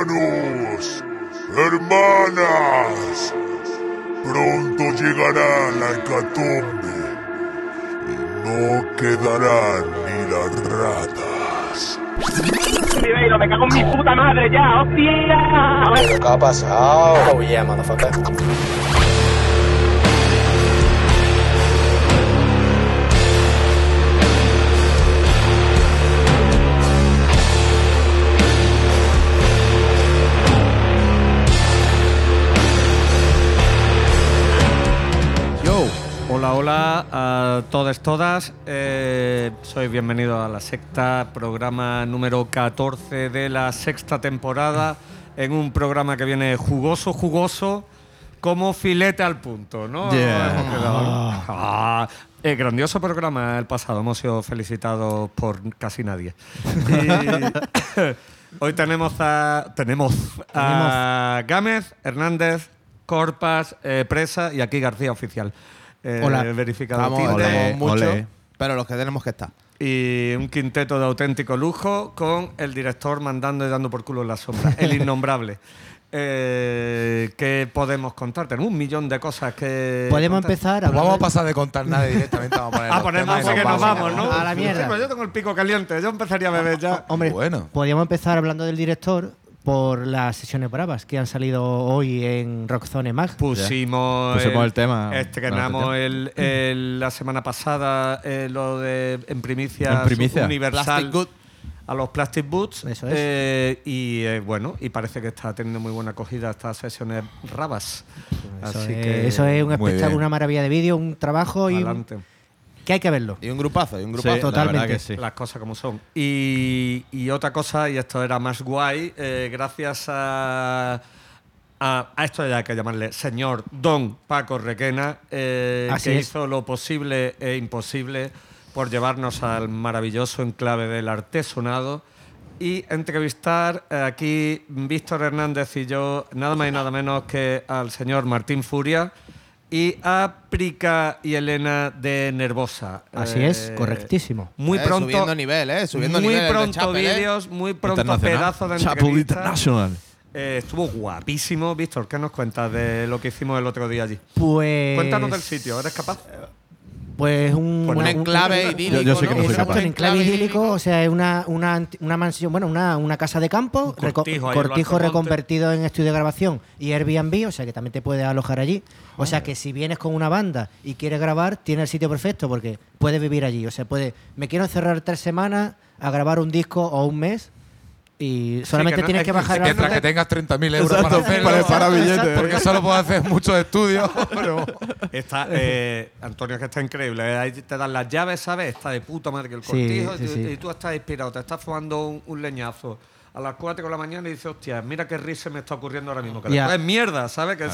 Hermanos, hermanas, pronto llegará la hecatombe y no quedarán ni las ratas. Me cago en mi puta madre ya, hostia. ¿Qué ha pasado? Oh yeah, motherfucker. Todos, todas. Eh, soy bienvenido a la secta, programa número 14 de la sexta temporada, en un programa que viene jugoso, jugoso, como filete al punto, ¿no? Yeah. Ah, eh, grandioso programa el pasado, hemos sido felicitados por casi nadie. Y hoy tenemos a, tenemos a Gámez, Hernández, Corpas, eh, Presa y aquí García Oficial. Eh, Hola. Verificado Estamos, Tinder. ole. pero los que tenemos que estar. Y un quinteto de auténtico lujo con el director mandando y dando por culo en la sombra, el innombrable. Eh, ¿Qué podemos contar? Tenemos un millón de cosas que. Podemos contar. empezar Pues hablando vamos a pasar de contar nada directamente vamos a poner. Ah, los temas y que nos vamos, ¿no? A la mierda. Sí, pues yo tengo el pico caliente, yo empezaría a beber ya. Hombre, Bueno. podríamos empezar hablando del director por las sesiones bravas que han salido hoy en Rockzone Mag. Pusimos, Pusimos el tema. Estrenamos No, el, el- la semana pasada eh, lo de en primicia, En primicia. universal a los Plastic Boots. Eso es. Eh, y eh, bueno, y parece que está teniendo muy buena acogida estas sesiones rabas. Eso, Así es, que eso es un espectáculo, una maravilla de vídeo, un trabajo y un- adelante. Que hay que verlo. Y un grupazo, y un grupazo. totalmente. que sí. Las cosas como son. Y, y otra cosa, y esto era más guay, eh, gracias a, a, a esto ya hay que llamarle señor Don Paco Requena, eh, que es. hizo lo posible e imposible por llevarnos al maravilloso enclave del artesonado y entrevistar aquí Víctor Hernández y yo, nada más y nada menos que al señor Martín Furia y a Prica y Elena de Nervosa. Así es, Eh, correctísimo. Muy Eh, pronto. Subiendo nivel, ¿eh? Subiendo muy nivel. pronto Chapel, ¿eh? vídeos, muy pronto pedazo de Chapel entrevista. International. Eh, estuvo guapísimo. Víctor, ¿qué nos cuentas de lo que hicimos el otro día allí? Pues. Cuéntanos del sitio, ¿eres capaz? Pues un, Pues Un una- enclave un- idílico. Yo- yo sé que no ¿no? soy capaz. un enclave idílico, o sea, es una, una, una mansión, bueno, una, una casa de campo, Un cortijo reco- cortijo reconvertido en estudio de grabación y Airbnb, o sea que también te puedes alojar allí. O sea que si vienes con una banda y quieres grabar, tienes el sitio perfecto porque puedes vivir allí. O sea, puede, me quiero encerrar tres semanas a grabar un disco o un mes y solamente que no- tienes es que que bajar Mientras que nota. tengas 30.000 euros para hacerlo. para- para billetes. Porque solo puedo hacer muchos estudios. Pero Está, eh, Antonio, que está increíble. eh, Ahí te dan las llaves, ¿sabes? Está de puta madre que el cortijo. sí, y, tú- sí. y tú estás inspirado, te estás fumando un, un leñazo a las 4 de la mañana y dices, hostia, mira qué risa me está ocurriendo ahora mismo. Que Ya. después es mierda, ¿sabes? Que,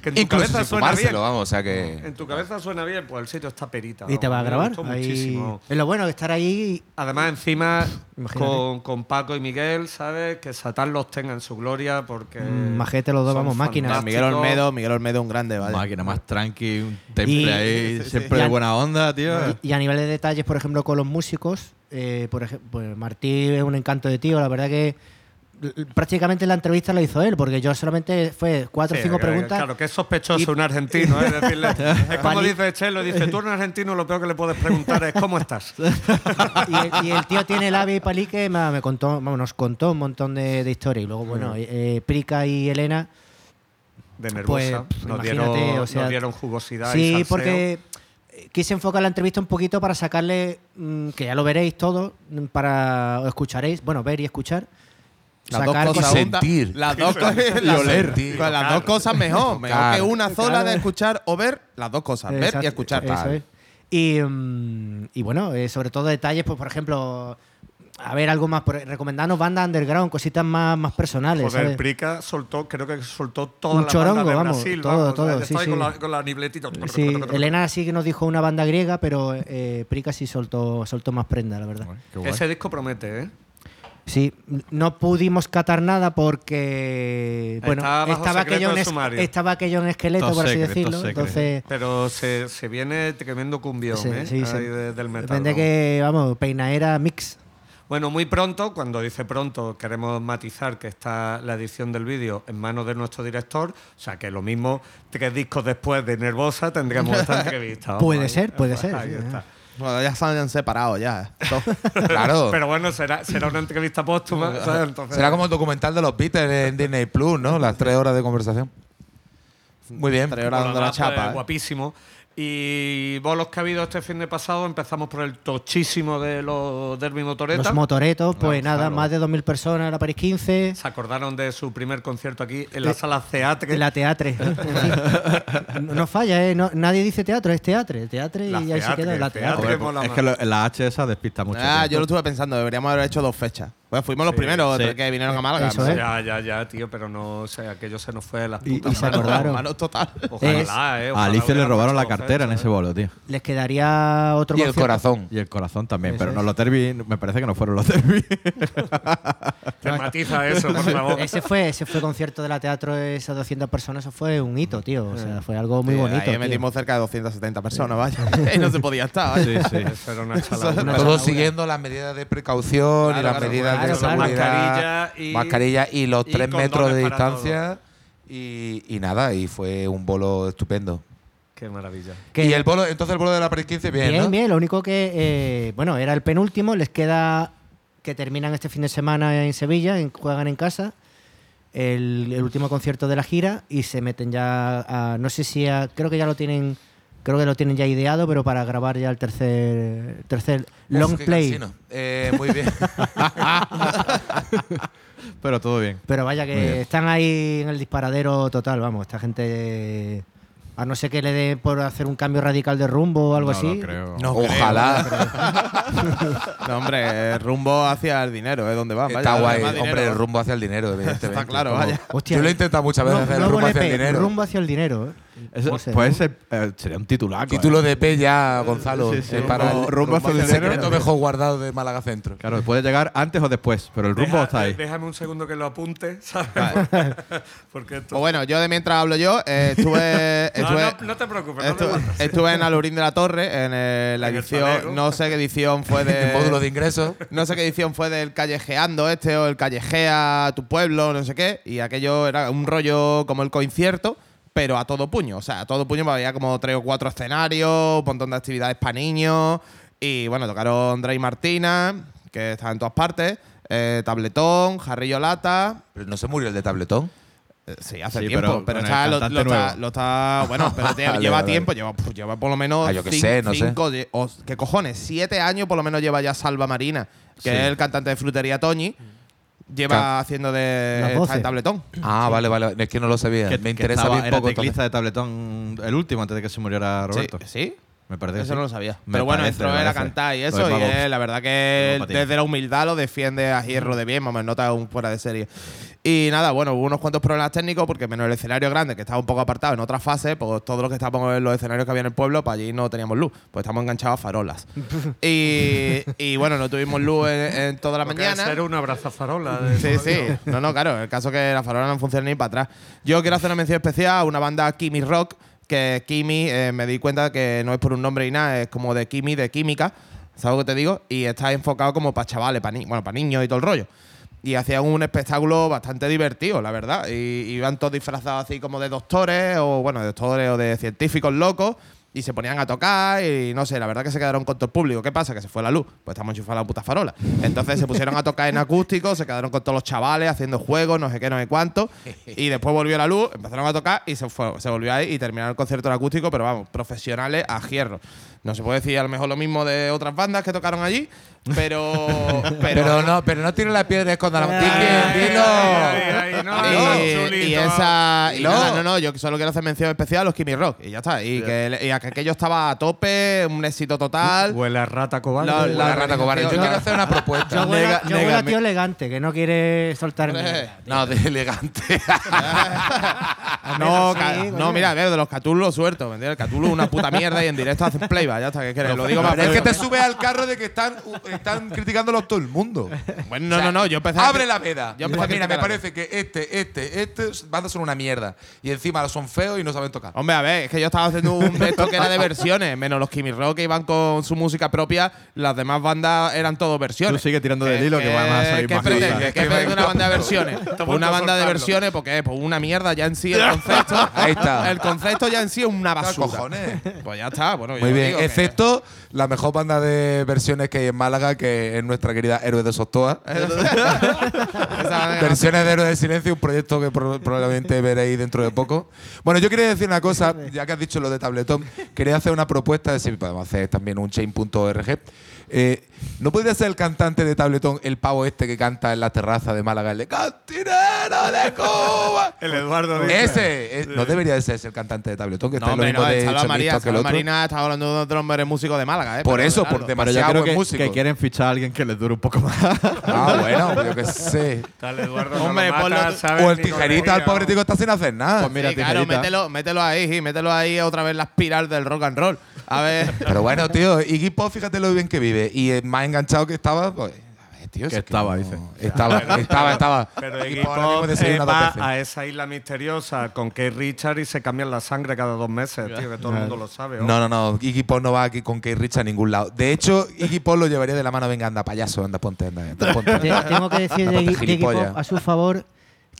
que en tu incluso cabeza suena bien. vamos. O sea que. En tu cabeza suena bien, pues el sitio está perita. Y te va a grabar. Ahí- muchísimo. Es lo bueno de estar ahí. Además, encima, con, con Paco y Miguel, ¿sabes? Que Satán los tenga en su gloria porque. Mm, majete los dos, vamos, máquinas. Miguel Olmedo, Miguel Olmedo, un grande, vale. Máquina más tranqui, un temple Y- ahí, sí, sí, siempre sí. de buena onda, tío. Y, y a nivel de detalles, por ejemplo, con los músicos, eh, por ejemplo, pues Martí es un encanto de tío. La verdad que prácticamente la entrevista la hizo él, porque yo solamente fue cuatro o Sí, cinco preguntas. Claro, que es sospechoso Y- un argentino, ¿eh? Decirle, es como dice Chelo, dice, tú a un argentino lo peor que le puedes preguntar es ¿cómo estás? y, el, y el tío tiene labia y palique, me, me contó, vamos, nos contó un montón de, de historia. Y luego, bueno, eh, eh, Prica y Elena. De nervosa. Pues, nos, dieron, o sea, nos dieron jugosidad y Sí, salseo. porque quise enfocar la entrevista un poquito para sacarle, mm, que ya lo veréis todo, mm, para o escucharéis, bueno, ver y escuchar. Las dos sacar cosas sentir. Las dos cosas. Y las- oler. Con las dos cosas mejor. Mejor que una sola de escuchar o ver las dos cosas. Ver y escuchar. eso Tal. es. Y, mm, y bueno, eh, sobre todo detalles, pues por ejemplo, a ver algo más, recomendarnos bandas underground, cositas más, más personales. Joder, ¿sabes? Prica soltó, creo que soltó toda Un la chorongo, banda de vamos, Brasil. todo, vamos, todo, sí, sí. Con, la, con la nibletita. Sí, Elena sí que nos dijo una banda griega, pero eh, Prica sí soltó, soltó más prenda, la verdad. Guay. Ese disco promete, ¿eh? Sí, no pudimos catar nada porque bueno, Estaba aquello en de es- sumario. estaba aquello en esqueleto, por así secret, decirlo. Entonces, Pero se, se viene tremendo cumbión, sí, ¿eh? sí, sí. Ahí de- del metal. depende vamos. que, vamos, peinaera mix. Bueno, muy pronto, cuando dice pronto, queremos matizar que está la edición del vídeo en manos de nuestro director. O sea, que lo mismo, tres discos después de Nervosa, tendremos esta entrevista. Puede ahí- ser, puede ser, Ahí sí, está. Bueno, ya se han separado ya. Claro. Pero bueno, será, será una entrevista póstuma. Será como el documental de los Beatles en Disney Plus, ¿no? Las tres horas de conversación. Muy bien. Tres horas dando la demás, pues, chapa. ¿eh? Guapísimo. Y bolos que ha habido este fin de pasado, empezamos por el tochísimo de los Derby Motoreta. Los motoretos, pues nada, claro. más de 2.000 personas en la París 15. Se acordaron de su primer concierto aquí en la sala Theatre. En la teatre. No, falla, ¿eh? No- nadie dice teatro, es teatre. Teatre La y ahí se teatre, queda. La teatre. teatre. es que lo- la H esa despista mucho. Ah, yo lo estuve pensando, deberíamos haber hecho dos fechas. Pues fuimos los primeros sí. que vinieron a Málaga. Eso. Ya, ya, ya, tío, pero no sé, aquello se nos fue de las putas y se manos. acordaron. Manos total. Ojalá, eh. A ojalá Alicia le robaron la cartera en ese bolo, tío. Les quedaría otro Y el corazón. Y el corazón también. Pero no los derby, me parece que no fueron los derby. Te matiza eso, por favor. Ese fue, ese fue concierto de la teatro de esas 200 personas, eso fue un hito, tío. O sea, fue algo muy Sí, bonito. Ahí tío. metimos cerca de 270 personas, vaya. y no se podía estar, vaya. sí, sí. Eso era una chalada. Una Todos siguiendo las medidas de precaución y las medidas claro, de claro. seguridad. Mascarilla y- mascarilla y los y tres metros de distancia. Y, y nada, y fue un bolo estupendo. Qué maravilla. Y el bolo, entonces el bolo de la París 15, bien, Bien, ¿no? bien. Lo único que, eh, bueno, era el penúltimo. Les queda que terminan este fin de semana en Sevilla, en- juegan en casa. El, el último concierto de la gira y se meten ya a. No sé si. a- creo que ya lo tienen. Creo que lo tienen ya ideado, pero para grabar ya el tercer, tercer Uf, long play. Eh, muy bien. Pero todo bien. Pero vaya bien. que están ahí en el disparadero total, vamos. Esta gente. A no ser que le dé por hacer un cambio radical de rumbo o algo no así. Lo creo. No Ojalá. No, hombre, rumbo hacia el dinero, es donde va. vaya, Está guay. dinero. Hombre, el rumbo hacia el dinero, evidentemente. Está claro, Como- vaya. Hostia, Yo lo he intentado muchas veces no- hacer rumbo hacia el dinero. Rumbo hacia el dinero. ¿eh? Pues ¿no? ese eh, sería un titulaco. Título ¿eh? de P ya, Gonzalo. Sí, sí. eh, para Rumbo- el, rumbo hacia el el secreto mejor guardado de Málaga Centro. Claro, puede llegar antes o después, pero el rumbo Deja- está ahí. Déjame un segundo que lo apunte, ¿sabes? Porque esto. Pues bueno, yo de mientras hablo yo, eh, estuve. no, estuve no, no te preocupes, no te Estuve, matas. estuve en Alurín de la Torre, en eh, la En el edición. No sé qué edición fue El módulo de de. ingresos. No sé qué edición fue del callejeando este o el callejea tu pueblo, no sé qué. Y aquello era un rollo como el concierto, pero a todo puño. O sea, a todo puño había como tres o cuatro escenarios, un montón de actividades para niños. Y bueno, tocaron Drey Martina, que está en todas partes. eh, Tabletón, Jarrillo Lata. Pero no se murió el de tabletón. Eh, Sí, hace Sí, tiempo, pero pero, está, lo, está, lo está- Bueno, pero te- Vale, lleva vale, tiempo, lleva, pues, lleva por lo menos. Ah, yo qué cin- sé, no sé. cinco, o- ¿Qué cojones? Siete años por lo menos lleva ya Salva Marina, que Sí. es el cantante de Frutería Toñi. Lleva Claro. haciendo de. Está en tabletón. Ah, vale, vale. Es que no lo sabía. Que- Me que interesa estaba- bien era poco. teclista entonces. de tabletón el último antes de que se muriera Roberto. Sí, ¿Sí? Me parece. que Eso sí. no lo sabía. Me Pero bueno, parece, entró él a cantar y eso. Y él, la verdad que desde la humildad lo defiende a hierro de bien, vamos, nota un fuera de serie. Y nada, bueno, hubo unos cuantos problemas técnicos porque menos el escenario grande, que estaba un poco apartado en otra fase, pues todos los que estábamos en los escenarios que había en el pueblo, para allí no teníamos luz, pues estamos enganchados a farolas. y, y bueno, no tuvimos luz en, en toda la mañana. ser una abrazafarola. de Sí, sí. No, no, claro. El caso es que las farolas no funcionan ni para atrás. Yo quiero hacer una mención especial a una banda Kimi Rock, que Kimi, eh, me di cuenta que no es por un nombre y nada, es como de Kimi, de química. ¿Sabes lo que te digo? Y está enfocado como para chavales, para bueno, para niños y todo el rollo. Y hacían un espectáculo bastante divertido, la verdad. Y y iban todos disfrazados así como de doctores, o bueno, de doctores o de científicos locos. Y se ponían a tocar y no sé, la verdad que se quedaron con todo el público. ¿Qué pasa? Que se fue la luz. Pues estamos enchufados a la puta farola. Entonces se pusieron a tocar en acústico, se quedaron con todos los chavales haciendo juegos, no sé qué, no sé cuánto. Y después volvió la luz, empezaron a tocar y se, se volvió ahí y terminaron el concierto en acústico, pero vamos, profesionales a hierro. No se puede decir a lo mejor lo mismo de otras bandas que tocaron allí, pero. pero, Pero no, pero no tire la piedra con la Ay, dilo. ay, ay, no, no, y, y esa. Y No. nada, no, no, yo solo quiero hacer mención especial a los Kimi Rock. Y ya está. Y, que, y a que aquello estaba a tope, un éxito total. Huele a rata cobarde. La- La rata cobarde. Yo quiero hacer una propuesta. Yo huele, yo huele a tío elegante, que no quiere soltar Hombre. mierda. No, de elegante. No, Sí, no, mira, a ver, de los Cthulhu lo suelto, ¿me entiendes? El Cthulhu es una puta mierda y en directo hacen playback, ya está, que quieres, lo digo más Pero es que te subes al carro de que están, están criticándolo todo el mundo. Bueno, no, no, no, yo empecé a- Abre la veda. Yo Pues empecé a mira, me parece que este, este, este bandas son una mierda. Y encima son feos y no saben tocar. Hombre, a ver, es que yo estaba haciendo un esto que era de versiones, menos los Kimi Rock que iban con su música propia, las demás bandas eran todo versiones. Tú sigue tirando del hilo que van a salir ¿Qué más pretende? cosas. ¿Qué pretende una banda de versiones? Pues una banda de versiones porque es pues una mierda ya en sí el concepto. Ahí está. El concepto ya en sí es una ¿Qué basura. cojones? Pues ya está, bueno, Muy yo bien, digo que- excepto la mejor banda de versiones que hay en Málaga, que es nuestra querida Héroes de Sostoa. Versiones de Héroes del Silencio, un proyecto que pro- probablemente veréis dentro de poco. Bueno, yo quería decir una cosa, ya que has dicho lo de Tabletón, quería hacer una propuesta de si podemos hacer también un chain.org. Eh, ¿No podría ser el cantante de Tabletón el pavo este que canta en la terraza de Málaga, el de Cantinero de Cuba? El Eduardo. Ese, eh, no debería de ser ese el cantante de Tabletón, que está en lo hombre, mismo no, de María, que el otro. Marina está hablando de otro hombre músico de Málaga, ¿eh? Por Pero eso, por Pero demasiado yo creo buen que, músico. que quieren fichar a alguien que les dure un poco más. Ah, bueno, yo qué sé. Tal Eduardo no Hombre. O el tijerita, el pobre tico está sin hacer nada. Pues mira, Sí, claro, mételo, mételo ahí, sí, mételo ahí otra vez la espiral del rock and roll. A ver. Pero bueno, tío, Iggy Pop, fíjate lo bien que vive. Y el más enganchado que estaba, pues. a ver, tío, Que es estaba, no- dice. Estaba, estaba, estaba. Pero Iggy Iggy Pop va a esa isla misteriosa con Keith Richard y se cambian la sangre cada dos meses, tío, que todo el mundo lo sabe. No, no, no. Iggy Pop no va aquí con Kate Rich a ningún lado. De hecho, Iggy Pop lo llevaría de la mano. Venga, anda, payaso, anda, ponte, anda, anda, ponte. Te- Tengo que decir Anda, de, de Iggy Pop a su favor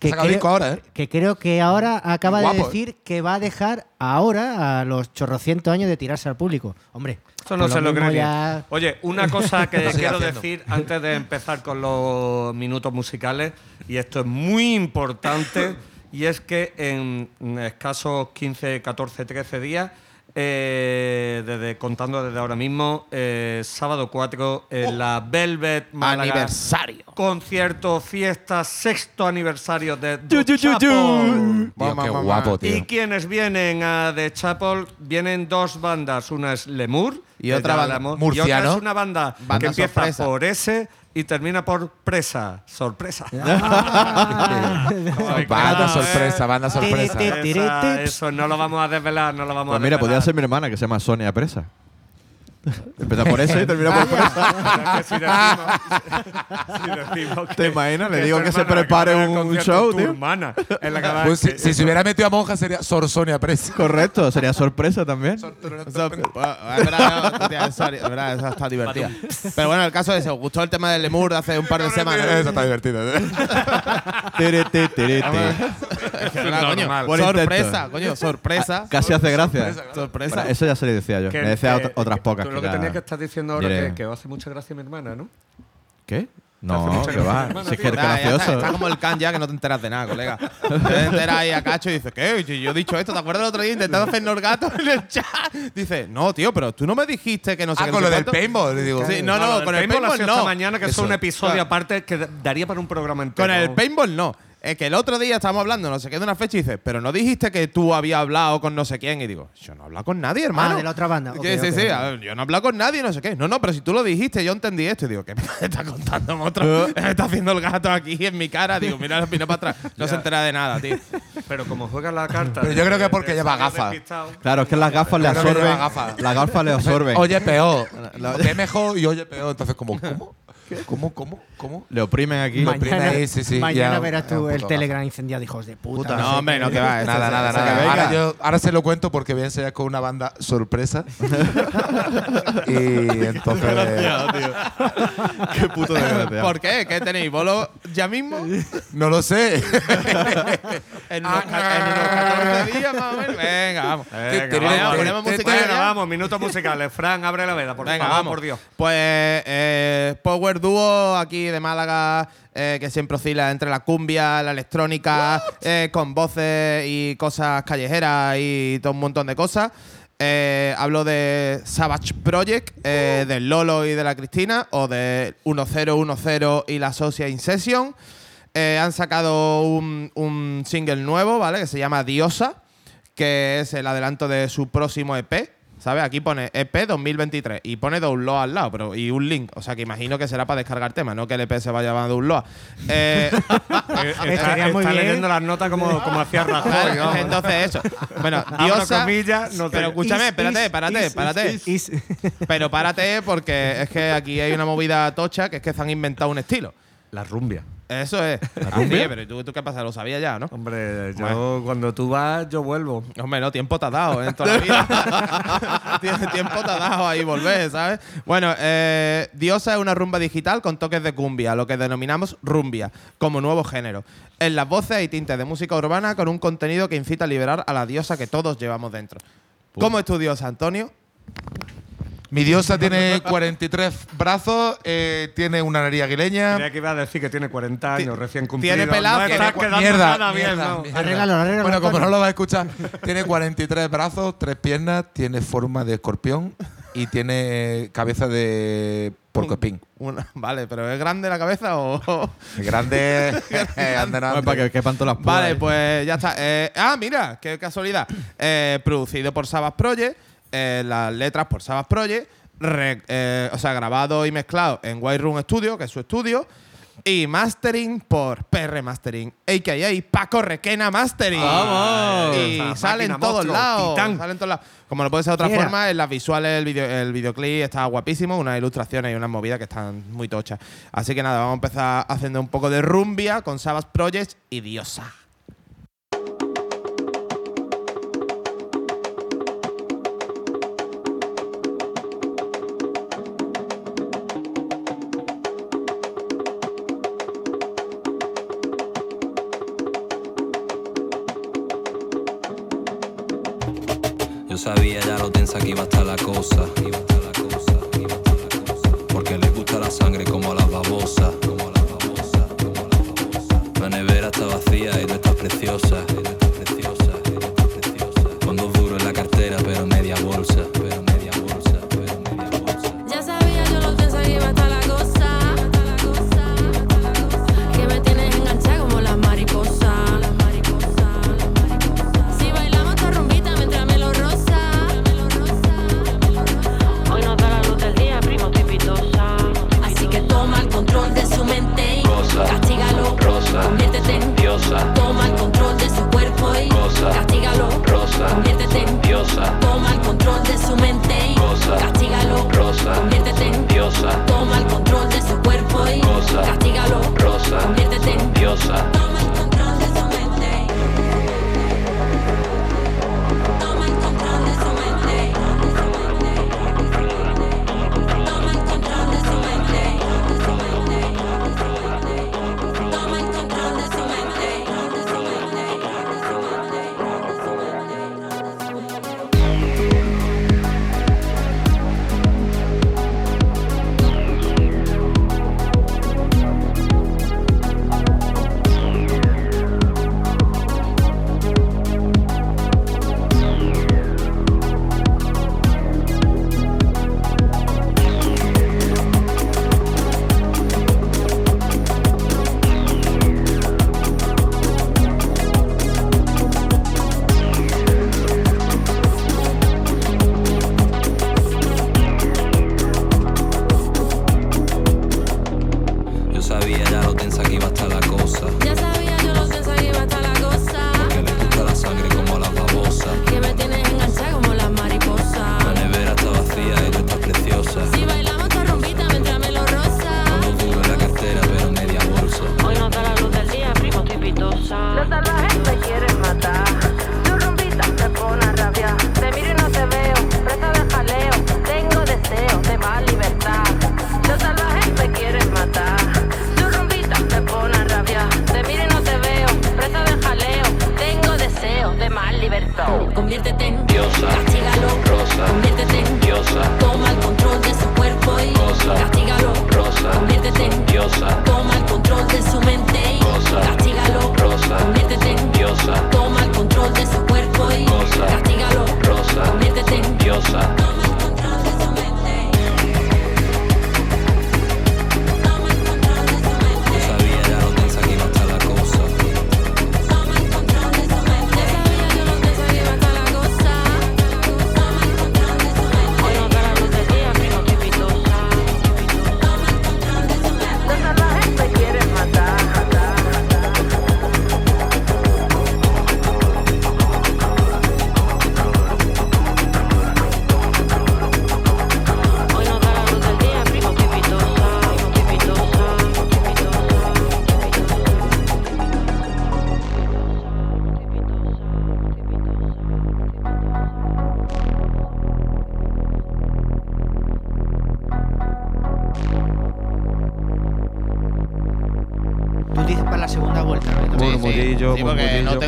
que sacado disco creo, ahora, ¿eh? que creo que ahora acaba Guapo, de ¿eh? decir que va a dejar ahora a los chorrocientos años de tirarse al público. Hombre, Eso no se lo ya- Oye, una cosa que quiero haciendo. decir antes de empezar con los minutos musicales, y esto es muy importante, y es que en escasos 15, 14, 13 días, eh, desde, contando desde ahora mismo, eh, sábado 4, en la Velvet Málaga, Aniversario. concierto, fiesta, sexto aniversario de The. Chapel. Tío, qué guapo, tío. Y quienes vienen a The Chapel, vienen dos bandas. Una es Lemur Y que otra banda hablamos, murciano. Y otra es una banda, Banda que empieza sorpresa. por S y termina por Presa. Sorpresa. Banda Ah, sorpresa, banda sorpresa. Ti, ti, ti. Esa- eso no lo vamos a desvelar, no lo vamos Pues a mira, desvelar. podría ser mi hermana que se llama Sonia Presa. Empieza por eso y termina por Presa. Es que si decimos- si decimos ¿Te imaginas? Le digo que se prepare un show, tu tío. hermana es la Pues si, si se hubiera metido a monja sería Sor Sonia Press. Correcto, sería sorpresa también. Eso, verdad, esa está divertida. Pero bueno, el caso es, ¿os gustó el tema del Lemur de hace un par de semanas? Eso está divertido. ¿eh? Sorpresa, coño, sorpresa. Casi hace gracia. Sorpresa. Eso ya se le decía yo. Le decía otras pocas. Lo que tenías que estar diciendo ahora diré. que, que hace mucha gracia mi hermana, ¿no? ¿Qué? No, que va. hermano, Si es tío. que es Nah, ya está, gracioso. está como el can ya que no te enteras de nada, colega. Te enteras ahí a cacho y dices, ¿qué? Yo, yo he dicho esto, ¿te acuerdas el otro día intentando hacernos gato en el chat? Dice, no, tío, pero tú no me dijiste que no sé Ah, qué. con lo del cuánto". paintball, le digo. Sí, no, no, con el paintball no. esta mañana, que es Eso. un episodio aparte que daría para un programa entero. Con el paintball no. Es que el otro día estábamos hablando, no sé qué, de una fecha y dice, pero no dijiste que tú habías hablado con no sé quién. Y digo, yo no he hablado con nadie, hermano. Ah, de la otra banda. Sí, sí, sí. yo no he hablado con nadie, no sé qué. No, no, pero si tú lo dijiste, yo entendí esto. Y digo, ¿qué me está contando, otro? me está haciendo el gato aquí en mi cara. Digo, mira, mira para atrás. No se entera de nada, tío. Pero como juega la carta. Pero yo creo que de- porque lleva gafas. Claro, es que las gafas le absorben. Las gafas le absorben. Oye, peor. Ve mejor y oye, peor. Entonces, ¿cómo? ¿Cómo? ¿Cómo? ¿Cómo? ¿Cómo? Le oprimen aquí. Ma- oprime ahí, sí, sí, mañana ya, verás tú el puto Telegram incendiado, hijos de puta. No, hombre, no, que va. Nada, nada, nada. Ahora, yo, ahora se lo cuento porque voy a enseñar con una banda sorpresa. y entonces. Qué puto desgraciado. ¿Por qué? ¿Qué tenéis? ¿Bolo ya mismo? No lo sé. En unos, en unos 14 días más o menos. Venga, vamos. Venga, te- ponemos música Bueno, vamos, minutos musicales. Fran, abre la veda, por Venga, favor, vamos. por Dios. Pues eh, Power Duo aquí de Málaga, eh, que siempre oscila entre la cumbia, la electrónica, eh, con voces y cosas callejeras y todo un montón de cosas. Eh, hablo de Savage Project, eh, del Lolo y de la Cristina, o de 1010 y la Socia In Session. Eh, han sacado un, un single nuevo, ¿vale? Que se llama Diosa, que es el adelanto de su próximo EP. ¿Sabes? Aquí pone EP 2023 y pone download al lado, pero y un link. O sea que imagino que será para descargar temas, no que el EP se vaya a download. Eh, Eh, Estaría está, muy está bien. leyendo las notas como, como hacía Rajoy. entonces eso. Bueno, Diosa. comillas, no te- pero escúchame, Is, espérate, is, is. Pero párate porque es que aquí hay una movida tocha que es que se han inventado un estilo. La rumbia. Eso es. Así, pero ¿tú, tú qué pasa? Lo sabías ya, ¿no? Hombre, yo cuando tú vas, yo vuelvo. Hombre, no, tiempo te ha dado ¿eh? en toda la vida. Tie- tiempo te ha dado ahí volver, ¿sabes? Bueno, eh, Diosa es una rumba digital con toques de cumbia, lo que denominamos rumbia, como nuevo género. En las voces hay tintes de música urbana con un contenido que incita a liberar a la diosa que todos llevamos dentro. ¿Cómo es tu diosa, Antonio? Mi diosa tiene 43 brazos, eh, tiene una nariz aguileña. Creía que iba a decir que tiene 40 años recién cumplido. tiene pelazo, No estás quedando mierda, nada bien, mierda, ¿no? mierda. Arréglalo, arréglalo, Bueno, como no lo vas a escuchar, tiene 43 brazos, tres piernas, tiene forma de escorpión y tiene cabeza de porcoespín. Una- vale, pero ¿es grande la cabeza o...? Grande, ande, Bueno, ande. para que quepan todas las púas Vale, pues ya está. Eh, ah, mira, qué casualidad. Eh, producido por Sabas Project, eh, las letras por Sabas Project, re- eh, o sea, grabado y mezclado en White Room Studio, que es su estudio, y mastering por PR Mastering, a.k.a. Paco Requena Mastering. ¡Vamos! Y Esa sale en máquina todos lados. titán. Sale en todos lados. Como no puede ser de otra forma, en las visuales el, video, el videoclip está guapísimo, unas ilustraciones y unas movidas que están muy tochas. Así que nada, vamos a empezar haciendo un poco de rumbia con Sabas Project y Diosa. Tensa que iba a estar la cosa. Porque le gusta la sangre como a las babosas. La nevera está vacía y tú estás preciosa, Salsa.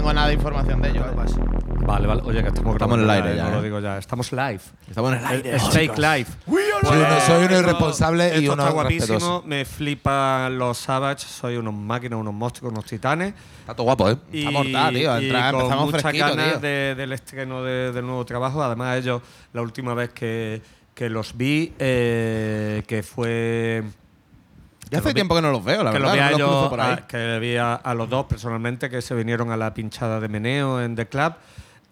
Tengo nada de información de ello. ¿eh? Vale, vale. Oye, que estamos, Estamos en el aire ya, ya, eh, no ¿eh? lo digo ya. Estamos live. Estamos en el aire. Es fake live. Soy uno, soy uno irresponsable y Esto uno está guapísimo. respetuoso. Me flipan los Savage. Soy unos máquinas, unos monstruos, unos titanes. Está todo guapo, ¿eh? Y, Está mortal, tío. y Entra- con empezamos muchas fresquito, ganas tío. de- del estreno de- del nuevo trabajo. Además, ellos, la última vez que, que los vi, eh, que fue. Ya hace tiempo que no los veo, la que verdad. a no los cruzo por ahí. a- que vi a, a los dos personalmente, que se vinieron a la pinchada de Meneo en The Club.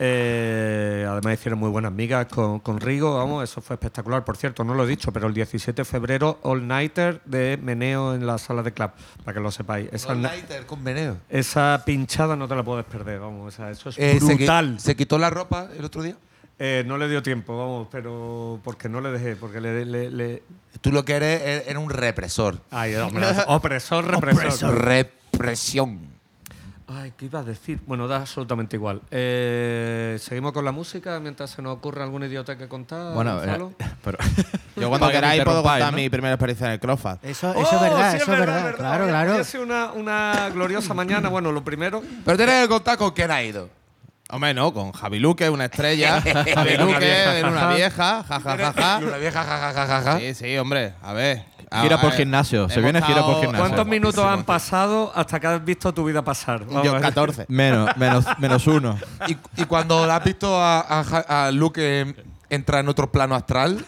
Eh, además hicieron muy buenas migas con, con Rigo, vamos, eso fue espectacular. Por cierto, no lo he dicho, pero el 17 de febrero, All Nighter de Meneo en la sala de Club, para que lo sepáis. Esa, na- con veneno. esa pinchada no te la puedes perder, vamos, o sea, eso es Eh, se, qui- brutal. ¿Se quitó la ropa el otro día? Eh, no le dio tiempo, vamos, pero porque no le dejé, porque le... le, le- Tú lo que eres er- era un represor. Ay, hombre, opresor, represor. Represión. Ay, ¿qué iba a decir? Bueno, da absolutamente igual. Eh, ¿Seguimos con la música mientras se nos ocurre algún idiota que contar? Bueno, eh, pero Yo cuando queráis puedo contar ¿no? mi primera experiencia en el CrossFit. Eso, eso Oh, es verdad, sí, eso es verdad. Claro, claro. ha sido una, una gloriosa mañana. Bueno, lo primero. Pero tienes que contar con quién ha ido. Hombre, no, con Javi Luque, una estrella. Javi Una Luque, en una vieja, jajajaja. Una vieja jajajaja. Sí, sí, hombre, a ver. Gira por gimnasio, se viene gira por gimnasio. ¿Cuántos minutos han pasado hasta que has visto tu vida pasar? Vamos Yo, ver. 14. menos, menos, menos uno. Y, y cuando la has visto a, a Ja- a Luke entrar en otro plano astral,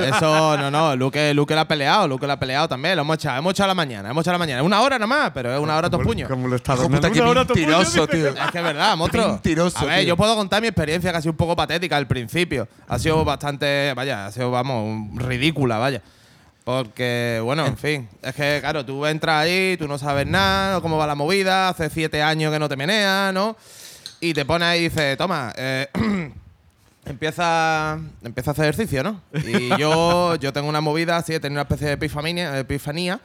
Eso, no, no, Luque, Luque la ha peleado, Luque la ha peleado también, lo hemos echado, hemos echado a la mañana, hemos echado a la mañana. Una hora nomás, pero es una hora tus puños. ¿Cómo lo está hijo de puta, Una qué hora tu puño, mentiroso, tío. Es que es verdad, monstruo. Mentiroso, A ver, tío. yo puedo contar mi experiencia que ha sido un poco patética al principio. Ha sido bastante, vaya, ha sido, vamos, ridícula, vaya. Porque, bueno, en fin, es que, claro, tú entras ahí, tú no sabes nada, cómo va la movida, hace siete años que no te meneas, ¿no? Y te pones ahí y dices, toma, eh, empieza, empieza a hacer ejercicio, ¿no? Y yo, yo tengo una movida así, he tenido una especie de epifanía, epifanía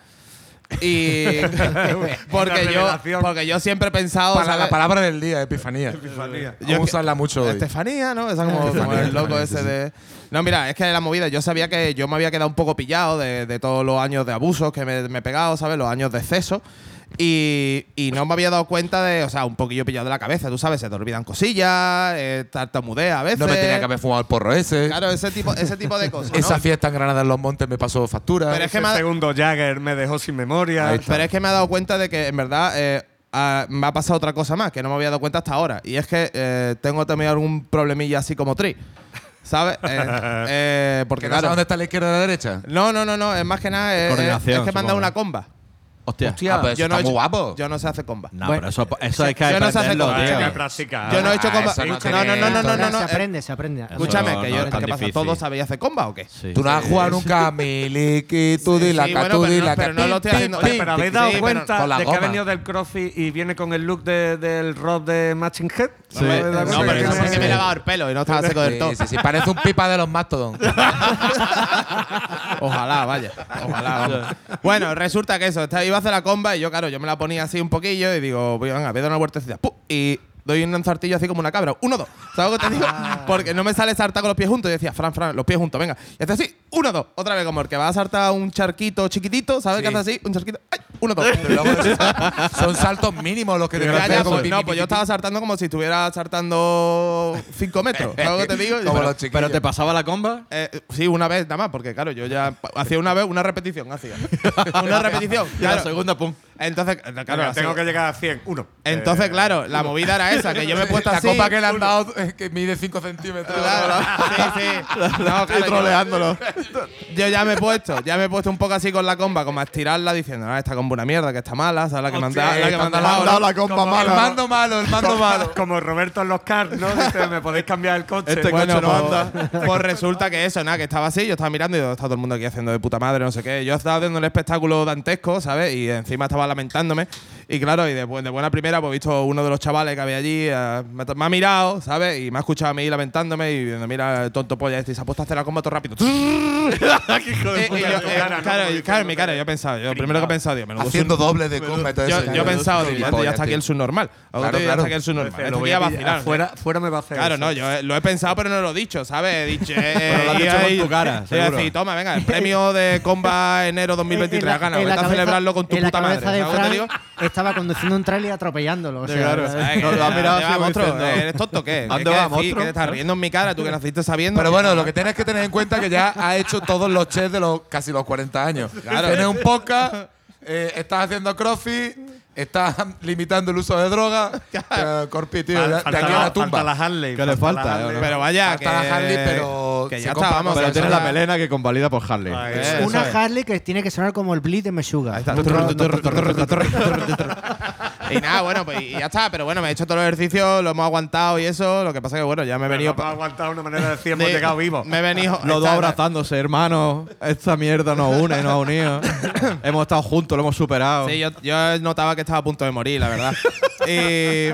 y porque yo porque yo siempre he pensado para la palabra del día, epifanía. Epifanía. A usarla mucho hoy. Estefanía, ¿no? Esa como, el loco ese sí, de. No, mira, es que la movida, yo sabía que yo me había quedado un poco pillado de, de todos los años de abusos que me, me he pegado, ¿sabes? Los años de exceso. Y, y no me había dado cuenta de, o sea, un poquillo pillado de la cabeza, tú sabes, se te olvidan cosillas, eh, tartamudea a veces. No me tenía que haber fumado el porro ese. Claro, ese tipo, ese tipo de cosas. ¿no? Esa fiesta en Granada en los Montes me pasó factura. Pero es que Ese me ha- segundo Jagger me dejó sin memoria. Pero es que me he dado cuenta de que, en verdad, eh, ah, me ha pasado otra cosa más que no me había dado cuenta hasta ahora. Y es que eh, tengo también algún problemilla así como tri. ¿Sabes? Eh, eh, porque ¿Que no claro. dónde está la izquierda y la derecha? No, no, no, no. Es más que nada. eh, eh, Coordinación, es que me han dado supongo. una comba. Hostia. Hostia. Ah, pues Yo no, he está hecho- guapo. yo no sé hacer comba. No, pero eso, eso hay que yo no sé hacer tío. Hay que practicar. Yo no he hecho Ah, comba. no no, no, no, no, no, no, se aprende, se aprende. Escúchame, no, que no yo, ¿qué pasa? difícil. ¿Todos sabéis hacer comba o qué? Sí. Tú no has jugado nunca a Miliki, tú di la tú pero di no- la pero no lo estoy haciendo- pero habéis dado cuenta de que ha venido del CrossFit y viene con el look de- del rock de Matching Head. Sí. ¿No pero que eso porque me he lavado el pelo y no estaba seco del todo. Sí, sí, sí, parece un pipa de los Mastodon. Ojalá, vaya. Ojalá. Bueno, resulta que eso, esta- iba a hacer la comba y yo, claro, yo me la ponía así un poquillo y digo, voy, venga, voy a dar una vueltecita. ¡Pum! Y doy un ensartillo así como una cabra. Uno, dos. ¿Sabes lo que te digo? Porque no me sale saltar con los pies juntos. Y decía, Fran, Fran, los pies juntos, venga. Y hace así, uno, dos. Otra vez, como el que va a saltar un charquito chiquitito, ¿sabes Sí. qué hace así? Un charquito. ¡Ay! Uno, dos. Pero luego son saltos mínimos los que te Ya, pues, pi, no, pi, pues pi, yo estaba saltando como si estuviera saltando 5 metros. ¿Sabes lo que te digo? Como Pero- los chiquillos. Pero te pasaba la comba. eh, sí, una vez nada más, porque claro, yo ya hacía una vez una repetición, hacía. una repetición. Y la Claro. segunda, pum. Entonces, claro, tengo que llegar a 100. Uno. Entonces, Eh, claro, la movida era esa, que yo me he puesto La así. copa que le han dado que mide 5 centímetros. Claro, sí, sí. No, claro, troleándolo. Yo ya me he puesto, ya me he puesto un poco así con la comba, como a estirarla diciendo, ah, esta comba una mierda, que está mala, ¿sabes? La que Hostia, dado- la que ¿no? dado la compa Como- mala. El mando malo, el mando malo. Como Roberto en los cars, ¿no? Dice, me podéis cambiar el coche. Este Bueno, coche no pues, anda. pues resulta que eso, nada, que estaba así, yo estaba mirando y digo, está todo el mundo aquí haciendo de puta madre, no sé qué. Yo estaba haciendo el espectáculo dantesco, ¿sabes? Y encima estaba lamentándome. Y claro, y de, de buena primera, pues he visto uno de los chavales que había allí, eh, me, me ha mirado, ¿sabes? Y me ha escuchado a mí lamentándome y diciendo, mira, el tonto polla este, y se ha puesto a hacer la comba todo rápido. Claro, en mi cara, yo he pensado, yo lo primero que he pensado, digo, Haciendo doble de comba y todo yo, eso. yo he pensado, digo, ya, está aquí el subnormal. Claro, Claro, Ya está aquí el subnormal. Lo voy a vacilar. Fuera, fuera me va a hacer Claro, no, yo eh, lo he pensado, pero no lo he dicho, ¿sabes? He dicho. Eh, Pero lo has dicho con tu cara, toma, venga, el premio de Comba enero 2023 En la- has ganado. Vete a celebrarlo con tu puta madre. Estaba conduciendo un trailer y atropellándolo. O sea, claro. ¿sabes? No, lo has mirado ¿Dónde así como monstruo? diciendo, ¿Eres tonto qué? ¿A dónde ¿Qué va, decir? monstruo? ¿Qué te estás riendo en mi cara? Tú que naciste sabiendo. Pero bueno, lo que tienes que tener en cuenta es que ya has hecho todos los chefs de los casi los 40 años. Claro. Tienes un podcast, eh, estás haciendo crossfit, estás limitando el uso de drogas. Eh, Corpi, tío, de aquí a la tumba. Falta la Harley. ¿Qué le falta falta, la o Harley. no? Pero vaya, Falta que. la Harley, pero Que se ya compra está, vamos. Pero ya- la melena que convalida por Harley. Ay, Una es. Harley que tiene que sonar como el bleed de Meshuga. Está. y nada, bueno, pues y ya está. Pero bueno, me he hecho todo el ejercicio, lo hemos aguantado y eso. Lo que pasa que, bueno, ya me he venido. puedo aguantar una manera de decir hemos de- llegado vivos. Me he venido. Los dos está- abrazándose, hermanos. Esta mierda nos une, nos ha unido. hemos estado juntos, lo hemos superado. Sí, yo, yo notaba que estaba a punto de morir, la verdad. y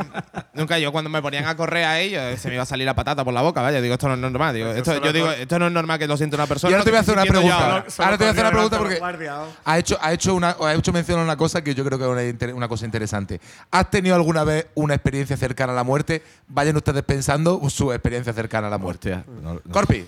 nunca yo cuando me ponían a correr ahí, yo- se me iba a salir la patata por la boca, vaya. Digo, esto no es normal. Digo, esto, yo digo, esto no es normal que lo sienta una persona. Y ahora te voy a hacer una yo pregunta. ahora. Te voy a hacer una pregunta porque ha hecho, ha hecho una, ha hecho mención a una cosa que yo creo que es una, una cosa interesante. ¿Has tenido alguna vez una experiencia cercana a la muerte? Vayan ustedes pensando su experiencia cercana a la muerte. Hostia, no- no- Corpi.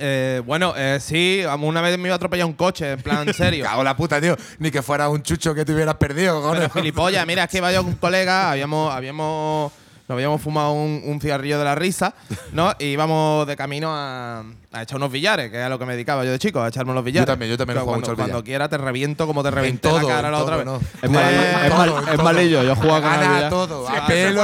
Eh, bueno, eh, sí, una vez me iba a atropellar un coche, en plan serio. Cago en la puta, tío. Ni que fuera un chucho que te hubieras perdido, cojones. Pero gilipollas, mira, es que iba yo con un colega, habíamos, habíamos, nos habíamos fumado un, un cigarrillo de la risa, ¿no? Y íbamos de camino a, a echar unos billares, que era lo que me dedicaba yo de chico, a echarme unos billares. también, yo también he jugado cuando, mucho al billar. Cuando quiera te reviento como te En reventé todo, la cara en la otra vez. no. Es, mal- Eh, es, mal- todo, en es malillo. Yo juego con el Gana a billar. todo, a pelo,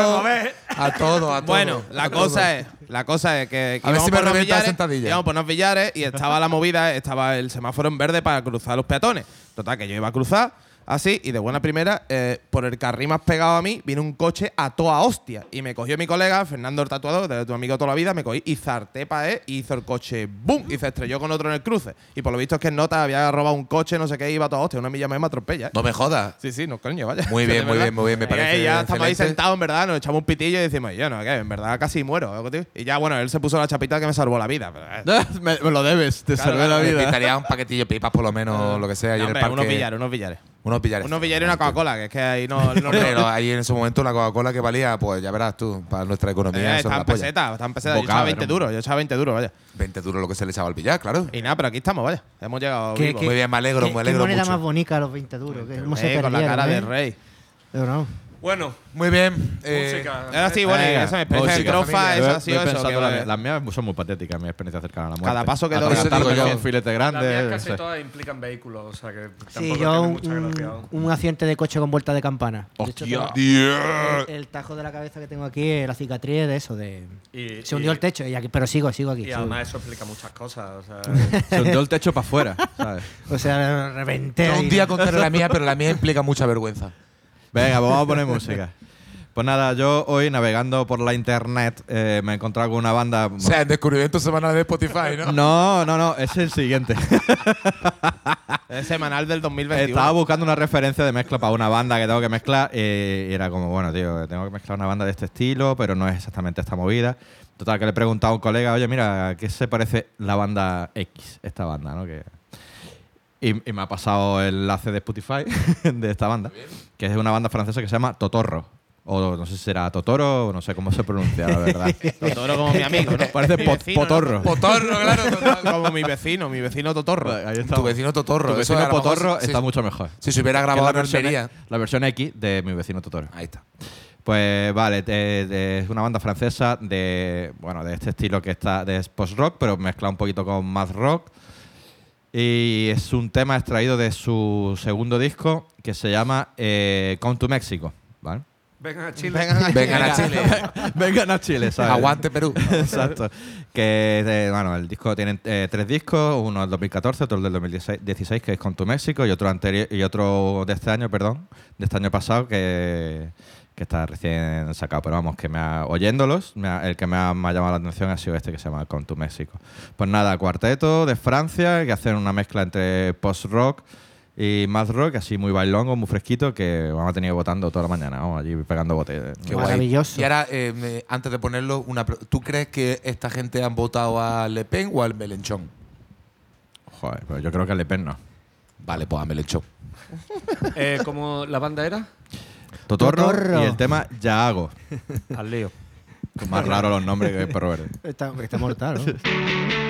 a todo, a todo. Bueno, la a cosa todo. es, la cosa es que, que A ver si me por billares, sentadilla. íbamos por unos billares y estaba la movida, estaba el semáforo en verde para cruzar los peatones. Total, que yo iba a cruzar así y de buena primera, eh, por el carril más pegado a mí, vino un coche a toda hostia. Y me cogió mi colega, Fernando el tatuador, de tu amigo toda la vida, me cogí y zarté para él y hizo el coche ¡boom! Y se estrelló con otro en el cruce. Y por lo visto es que en nota había robado un coche, no sé qué, iba a toda hostia, una milla más y me atropella. ¿eh? No me jodas. Sí, sí, no, coño, vaya. Muy bien, muy bien, muy bien, me Y parece ahí ya estamos ahí sentados, en verdad, nos echamos un pitillo y decimos, yo no, que en verdad casi muero. algo, tío. Y ya, bueno, él se puso la chapita que me salvó la vida. eh. me, me lo debes, te Claro, salvé la claro, vida. pintaría un paquetillo de pipas, por lo menos, lo que sea, No, en el parque. unos billares, unos billares. Unos billares. Unos billares y una Coca-Cola, que es que ahí no. no Hombre, lo- ahí en ese momento una Coca-Cola que valía, pues ya verás tú, para nuestra economía. Eh, eso es está la en peseta, está en peseta. Yo echaba 20 ¿no? duros, yo echaba 20 duros, vaya. 20 duros lo que se le echaba al billar, claro. Y nada, pero aquí estamos, vaya. Hemos llegado ¿Qué- vivos. qué- Muy bien, me alegro, ¿Qué- me alegro Qué moneda mucho. más bonita los 20 duros. que ¿Cómo se Eh, con la cara eh? de rey. Pero no. Bueno, Muy bien. eh, música. Ahora sí, bueno, Venga, esa es mi experiencia de trofa, esa ha sido eso. que- la. Las mías son muy patéticas, mi experiencia cercana a la muerte. Cada paso que doy- yo. un filete Las grande. mías no casi todas implican vehículos, o sea que tampoco Sí, tiene yo un, mucha gracia. un, un accidente de coche con vuelta de campana. De hecho, Hostia. tengo- el tajo de la cabeza que tengo aquí es la cicatriz de eso, de... Y- se hundió y- el techo, y aquí- pero sigo, sigo aquí. Y sigo. además eso explica muchas cosas. O sea, Se hundió el techo para afuera, ¿sabes? O sea, reventé un día contaré la mía, pero la mía implica mucha vergüenza. Venga, pues vamos a poner música. Pues nada, yo hoy navegando por la internet eh, me he encontrado con una banda. O sea, el descubrimiento semanal de Spotify, ¿no? No, no, no, es el siguiente. Es semanal del 2021. Estaba buscando una referencia de mezcla para una banda que tengo que mezclar eh, y era como, bueno, tío, tengo que mezclar una banda de este estilo, pero no es exactamente esta movida. Total, que le he preguntado a un colega, oye, mira, ¿a qué se parece la banda X, esta banda, no? Que, y, y me ha pasado el enlace de Spotify de esta banda, que es una banda francesa que se llama Totorro. O no sé si será Totoro, o no sé cómo se pronuncia, la verdad. Totoro como mi amigo, ¿no? Parece pot- vecino, ¿no? Potorro. Potorro, claro. Como mi vecino, mi vecino Totorro. Ahí está. Tu vecino Totorro. Tu vecino Potorro está si- mucho mejor. Si se hubiera grabado la versión, la versión X de mi vecino Totoro. Ahí está. Pues vale, de- de- es una banda francesa de bueno de este estilo que está de post rock, pero mezclado un poquito con math rock. Y es un tema extraído de su segundo disco que se llama eh, Come to Mexico. ¿vale? vengan a Chile. Vengan a Chile. Vengan a Chile, ¿sabes? Aguante Perú. Exacto. Que eh, bueno, el disco tiene eh, tres discos, uno del 2014, otro del 2016, que es Con tu México, y otro anterior y otro de este año, perdón, de este año pasado que, que está recién sacado. Pero vamos, que me ha, oyéndolos, me ha- el que me ha, me ha llamado la atención ha sido este que se llama Con tu México. Pues nada, cuarteto de Francia que hacen una mezcla entre post rock y math rock, así muy bailongo, muy fresquito, que vamos a tener votando toda la mañana, vamos allí pegando botes. Qué guay. Maravilloso. Y ahora, eh, antes de ponerlo, una, ¿tú crees que esta gente han votado a Le Pen o al Melenchón? Joder, pues yo creo que Le Pen no. Vale, pues a Melenchón. Eh, ¿Cómo la banda era? Totorro, Totorro. y el tema Ya hago. Al lío. Más raro los nombres que el perro verde. Está, está mortal, ¿no?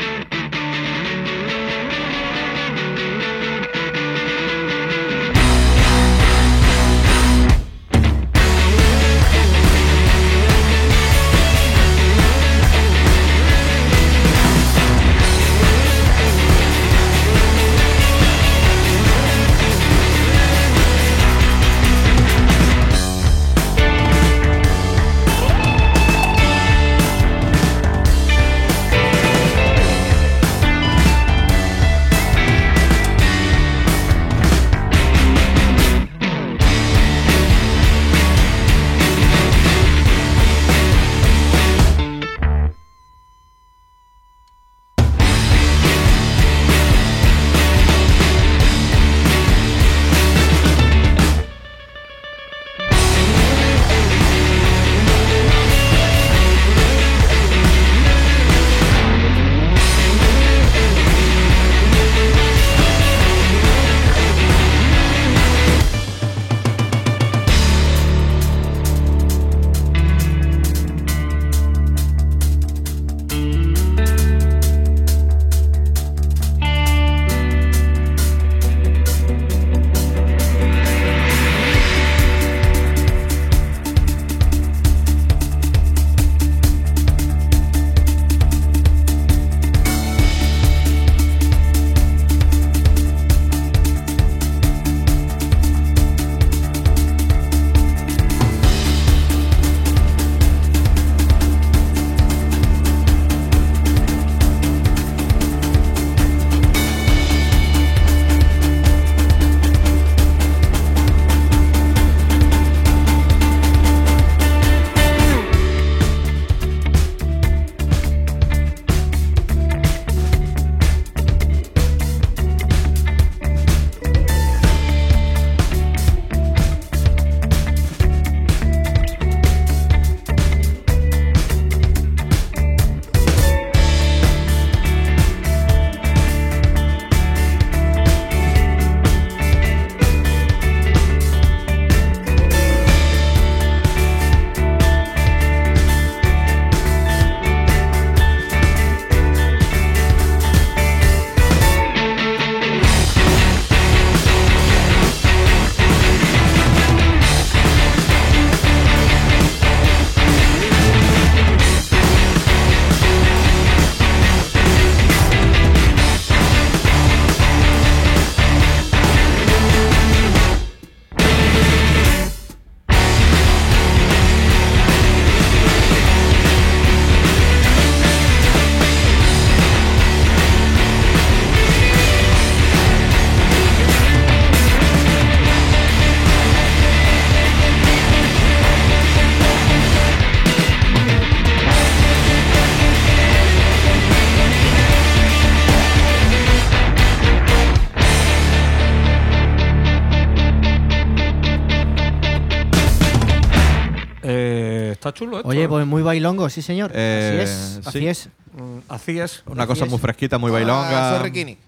chulo esto. Oye, ¿eh? pues muy bailongo, sí, señor. Eh, así es, así sí. es. Mm, Así es. Una cosa es. muy fresquita, muy bailonga. Ah, Zorrikini.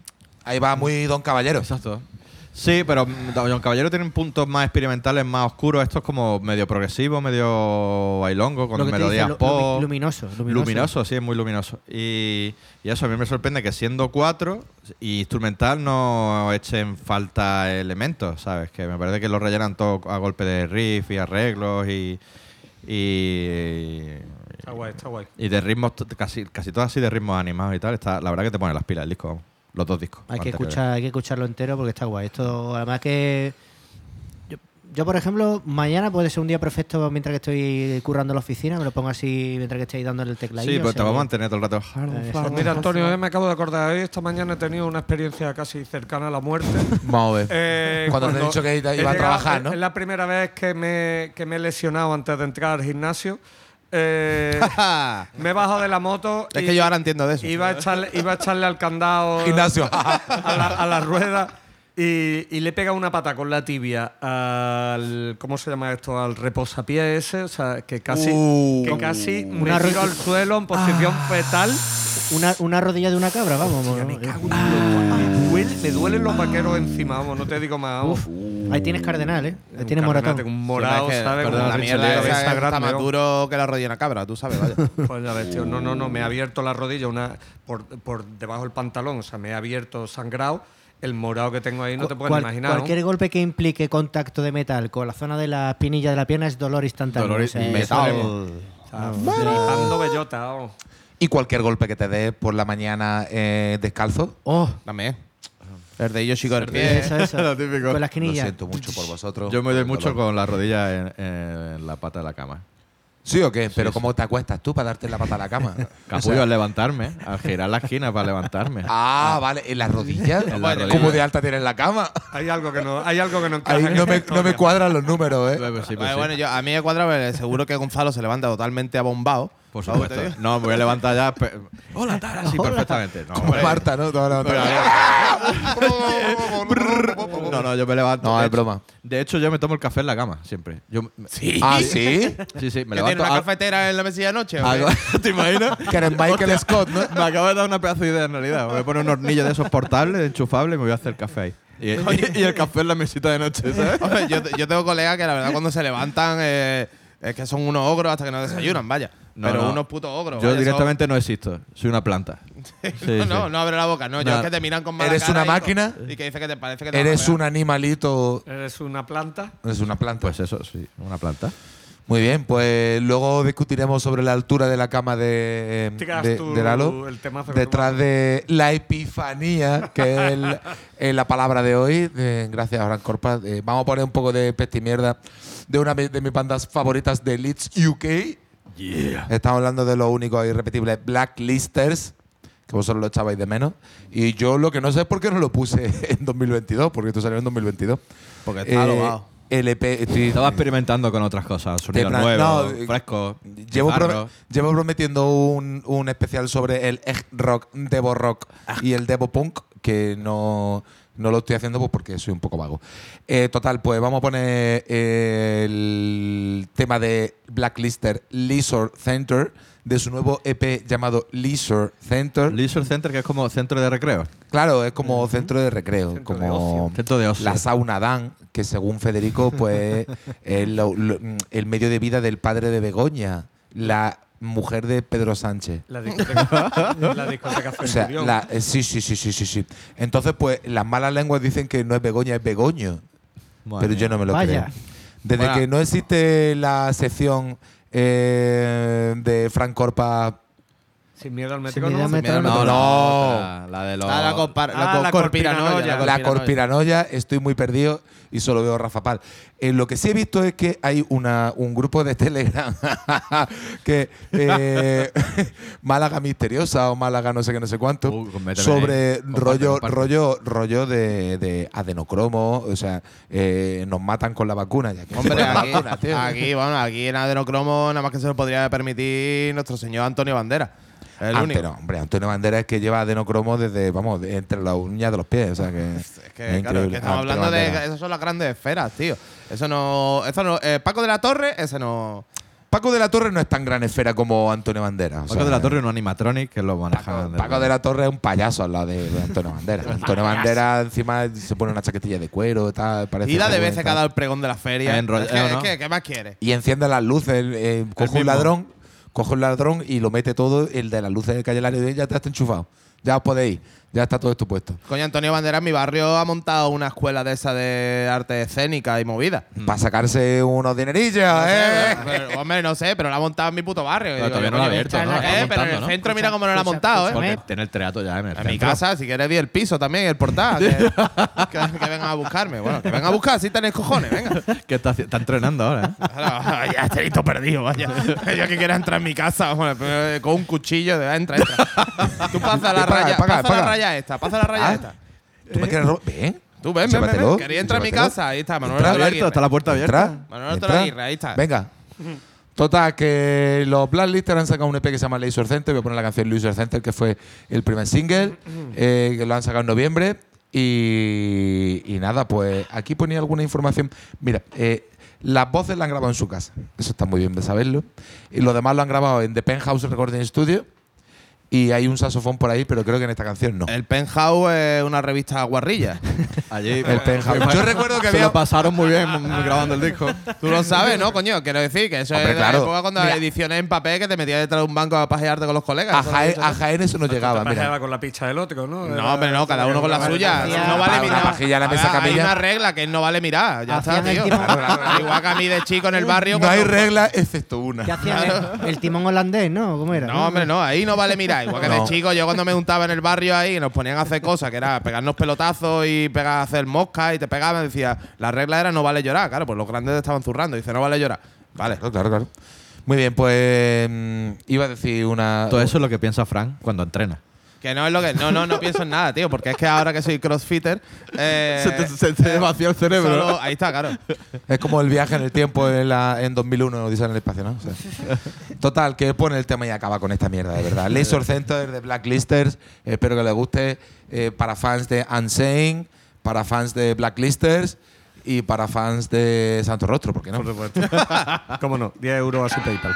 Ahí va muy Don Caballero. Exacto. Sí, pero mm, Don Caballero tiene puntos más experimentales, más oscuros. Esto es como medio progresivo, medio bailongo, con melodías dice, pop. lumi- luminoso, luminoso. Luminoso, sí, es muy luminoso. Y, y eso a mí me sorprende que siendo cuatro y instrumental no echen falta elementos, ¿sabes? Que me parece que lo rellenan todo a golpe de riff y arreglos y. y Está guay, está guay. y de ritmos, casi, casi todo así de ritmos animados y tal. Está, la verdad que te pone las pilas el disco, vamos. los dos discos. Hay que, escuchar, hay que escucharlo entero porque está guay. Esto, además que. Yo, por ejemplo, mañana puede ser un día perfecto mientras que estoy currando en la oficina. Me lo pongo así mientras que estoy dándole el tecladillo. Sí, pues te vamos a mantener todo el rato. Eh, Pues mira, Antonio, yo me acabo de acordar. Hoy, esta mañana he tenido una experiencia casi cercana a la muerte. Vamos a ver. Eh, Cuando te he dicho que iba a llegado- trabajar, ¿no? Es la primera vez que me, que me he lesionado antes de entrar al gimnasio. Eh, me he bajado de la moto. Es y que yo ahora entiendo de eso. Iba a echarle, iba a echarle al candado Gimnasio. a la, a la rueda y, y le he pegado una pata con la tibia al. ¿Cómo se llama esto? Al reposapié ese. O sea, que casi, Uh. que casi me Una tiro ro- al suelo en posición fetal. Una, una rodilla de una cabra, vamos. Hostia, me cago en Dios. me, duele- me duelen los vaqueros encima, vamos, no te digo más. vamos. Uf, ahí tienes cardenal, ¿eh? Ahí tienes moratón. tengo un Sí, morado, es que, ¿sabes? Como la mierda esa está más duro que la rodilla de una cabra, tú sabes, vaya. Pues ya ves, tío. No, no, no. Me ha abierto la rodilla una por, por debajo del pantalón. O sea, me ha abierto sangrado. El morado que tengo ahí no te puedes Cual- imaginar. ¿no? Cualquier golpe que implique contacto de metal con la zona de la espinilla de la pierna es dolor instantáneo. Dolor o sea, metal. eso es- O sea, flipando bellota. Y cualquier golpe que te dé por la mañana eh, descalzo. Oh, También. El de Yoshi con el pie. eso, eso. Lo típico. Con la Lo esquinilla. siento mucho por vosotros. Yo me doy mucho dolor. con la rodilla en, en la pata de la cama. ¿Sí o qué? Pero sí. ¿cómo te acuestas tú para darte la pata a la cama? O Capullo sea, al levantarme, al girar la esquina para levantarme. ah, vale. ¿En las rodillas? En la rodilla. ¿Cómo de alta tienes la cama? Hay algo que no, hay algo que no encaja. Ahí no me, no me cuadran los números, ¿eh? Pues sí, pues Vale, sí. bueno, yo, a mí me cuadra, pero seguro que Gonzalo se levanta totalmente abombado. Por ¿Sabes lo que te supuesto. No, me voy a levantar ya. pe- Hola, Tara. Sí, perfectamente. No, hombre. Marta, ¿no? Te vas a levantar. no, no, yo me levanto. No, De es hecho- broma. De hecho, yo me tomo el café en la cama, siempre. Yo, Sí. ¿Ah, sí? sí, sí, me ¿Que tiene levanto. una hago- cafetera en la mesilla de noche? o qué? hago- ¿Te imaginas? Que eres Michael Scott, ¿no? Me acabo de dar una pedazo de idea en realidad. Me voy a poner un hornillo de esos portables, enchufables, y me voy a hacer café ahí. Y, y- y el café en la mesita de noche, ¿sabes? Hombre, yo, yo tengo colegas que la verdad cuando se levantan eh, es que son unos ogros hasta que no desayunan, vaya. No, Pero no. unos putos ogros. Yo vaya, directamente no existo. Soy una planta. Sí, no, sí. no, no abre la boca, no. Yo es que te miran con mala ¿Eres cara una y con- máquina? Y que dice que te parece que te Eres un animalito. Eres una planta. Eres una planta. Pues eso, sí, una planta. Muy bien, pues luego discutiremos sobre la altura de la cama de, Tiras de, tú de Lalo. el Detrás de la epifanía, que es, el- es la palabra de hoy. eh, gracias, Abraham Corpa. Eh, vamos a poner un poco de pestimierda de una de mis bandas favoritas de Leeds UK. Estamos hablando de los únicos e irrepetibles Blacklisters, que vosotros lo echabais de menos. Y yo lo que no sé es por qué no lo puse en 2022, porque esto salió en 2022. Porque está lobado. LP, estoy- Estaba experimentando con otras cosas, sonidos plan- nuevos, no, eh, frescos. Llevo, prometiendo un, un especial sobre el egg rock, devo rock y el devo punk, que no, no lo estoy haciendo pues porque soy un poco vago. Eh, total, pues vamos a poner eh, el tema de Blacklister Leisure Center, de su nuevo EP llamado Leisure Center. Leisure Center, que es como centro de recreo. Claro, es como centro de recreo, Centro de como ocio. Centro de ocio. la sauna Dan, que según Federico, pues es el medio de vida del padre de Begoña, la mujer de Pedro Sánchez. La discoteca, la discoteca O sea, la- eh, sí, sí, sí, sí, sí, sí. Entonces, pues las malas lenguas dicen que no es Begoña, es Begoño. Madre pero yo no me lo Vaya. creo. Desde Bueno. que no existe la sección eh, de Frank Corpa Sin miedo al Sin médico. miedo ¿no? No, No. la de los. Ah, la, Ah, la la co- corpiranoia. la corpiranoia, estoy muy perdido y solo veo Rafa Pal. Eh, lo que sí he visto es que hay una, un grupo de Telegram que eh, Málaga misteriosa o Málaga no sé qué no sé cuánto Uh, sobre rollo rollo rollo de, de adenocromo, o sea, eh, nos matan con la vacuna. Ya que Hombre, aquí, vacuna, aquí, bueno, aquí en adenocromo nada más que se lo podría permitir nuestro señor Antonio Bandera. El Ah, único. pero, hombre, Antonio Bandera es que lleva adenocromo desde, vamos, entre las uñas de los pies. O sea que. Es que, es claro, es que estamos Antonio hablando de. Esas son las grandes esferas, tío. Eso no. Eso no eh, Paco de la Torre, ese no. Paco de la Torre no es tan gran esfera como Antonio Banderas. o Paco sea, de la Torre, un animatronic que lo manejan. Paco de la Torre es un payaso al lado de, de Antonio Banderas. Antonio Banderas encima se pone una chaquetilla de cuero, tal, parece Y la de veces que ha dado el pregón de la feria. Es que- ¿o es no? que, ¿Qué más quieres? Y enciende las luces, eh, coge un ladrón, coge un ladrón y lo mete todo, el de las luces de calle Lario, ya está enchufado. Ya os podéis ir, ya está todo esto puesto. Coño, Antonio Banderas, mi barrio ha montado una escuela de esa de arte escénica y movida. Para sacarse unos dinerillos, ¿eh? Pero, hombre, no sé, pero la ha montado en mi puto barrio. Pero Digo, todavía no lo ha abierto, ¿no? ¿eh? La pero en el ¿no? centro mira cómo no la ha Escucha, montado, ¿eh? Tiene el teatro ya en el En mi centro. casa, si quieres, di el piso también, el portal. Que, que- que vengan a buscarme. Bueno, que vengan a buscar, si tenéis cojones, venga. Que está, está entrenando ahora, ¿eh? Ya estoy perdido, vaya. Yo que quiera entrar en mi casa, bueno, eh, con un cuchillo, de, entra, entra. Tú pasa la Paga, raya, paga, pasa paga. la raya esta, pasa la raya Ah, esta. ¿Tú me quieres robar? Ven. Tú ven, ven, ven, Llévatelo, ven. Quería entrar a mi llévatelo. casa, ahí está, Manuel Entra, abierto, está la puerta abierta. Entra, Manuel entra. Torre Aguirre, ahí está. Venga. Total, que los Blacklisters han sacado un EP que se llama Laser Center. Voy a poner la canción Laser Center, que fue el primer single, eh, que lo han sacado en noviembre. Y, y nada, pues aquí ponía alguna información. Mira, eh, las voces las han grabado en su casa. Eso está muy bien de saberlo. Y los demás lo han grabado en The Penthouse Recording Studio. Y hay un saxofón por ahí, pero creo que en esta canción no. El Penthouse es una revista guarrilla. Allí. El Penthouse. Yo recuerdo que Se había. lo pasaron muy bien grabando el disco. Tú lo sabes, ¿no, coño? Quiero decir que eso Hombre, es la claro. época cuando Mira. las ediciones en papel que te metías detrás de un banco a pajearte con los colegas. A Jaén, a. Jaén eso no llegaba, mira. Pajeaba con la picha del otro, ¿no? No, hombre, no, cada uno con la suya. No vale mirar. pajilla en la A mesa ver, Hay una regla que no vale mirar. Ya está, tío. timón. Claro, claro. Igual que a mí de chico en el barrio. No hay regla excepto una. ¿Qué hacían? El, el timón holandés, ¿no? ¿Cómo era? No, hombre, no, ahí no vale mirar. Igual que No. de chico, yo cuando me juntaba en el barrio ahí, y nos ponían a hacer cosas, que era pegarnos pelotazos y pegar, hacer moscas y te pegaban, decía, la regla era no vale llorar. Claro, pues los grandes estaban zurrando. Dice, no vale llorar. Vale. Claro, claro, claro. Muy bien, pues mm, iba a decir una. Todo eso es lo que piensa Frank cuando entrena. Que no es lo que. No, no, no pienso en nada, tío. Porque es que ahora que soy crossfitter. eh, Se te- se te vació el cerebro. solo- ahí está, claro. Es como el viaje en el tiempo en, la, en 2001, Odisea en el espacio, ¿no? O sea, total, que pone el tema y acaba con esta mierda, de verdad. Laser Center de Blacklisters, espero que les guste. eh, para fans de Unsane, para fans de Blacklisters y para fans de Santo Rostro, ¿por qué no? Por supuesto. ¿Cómo no? 10 euros a su PayPal.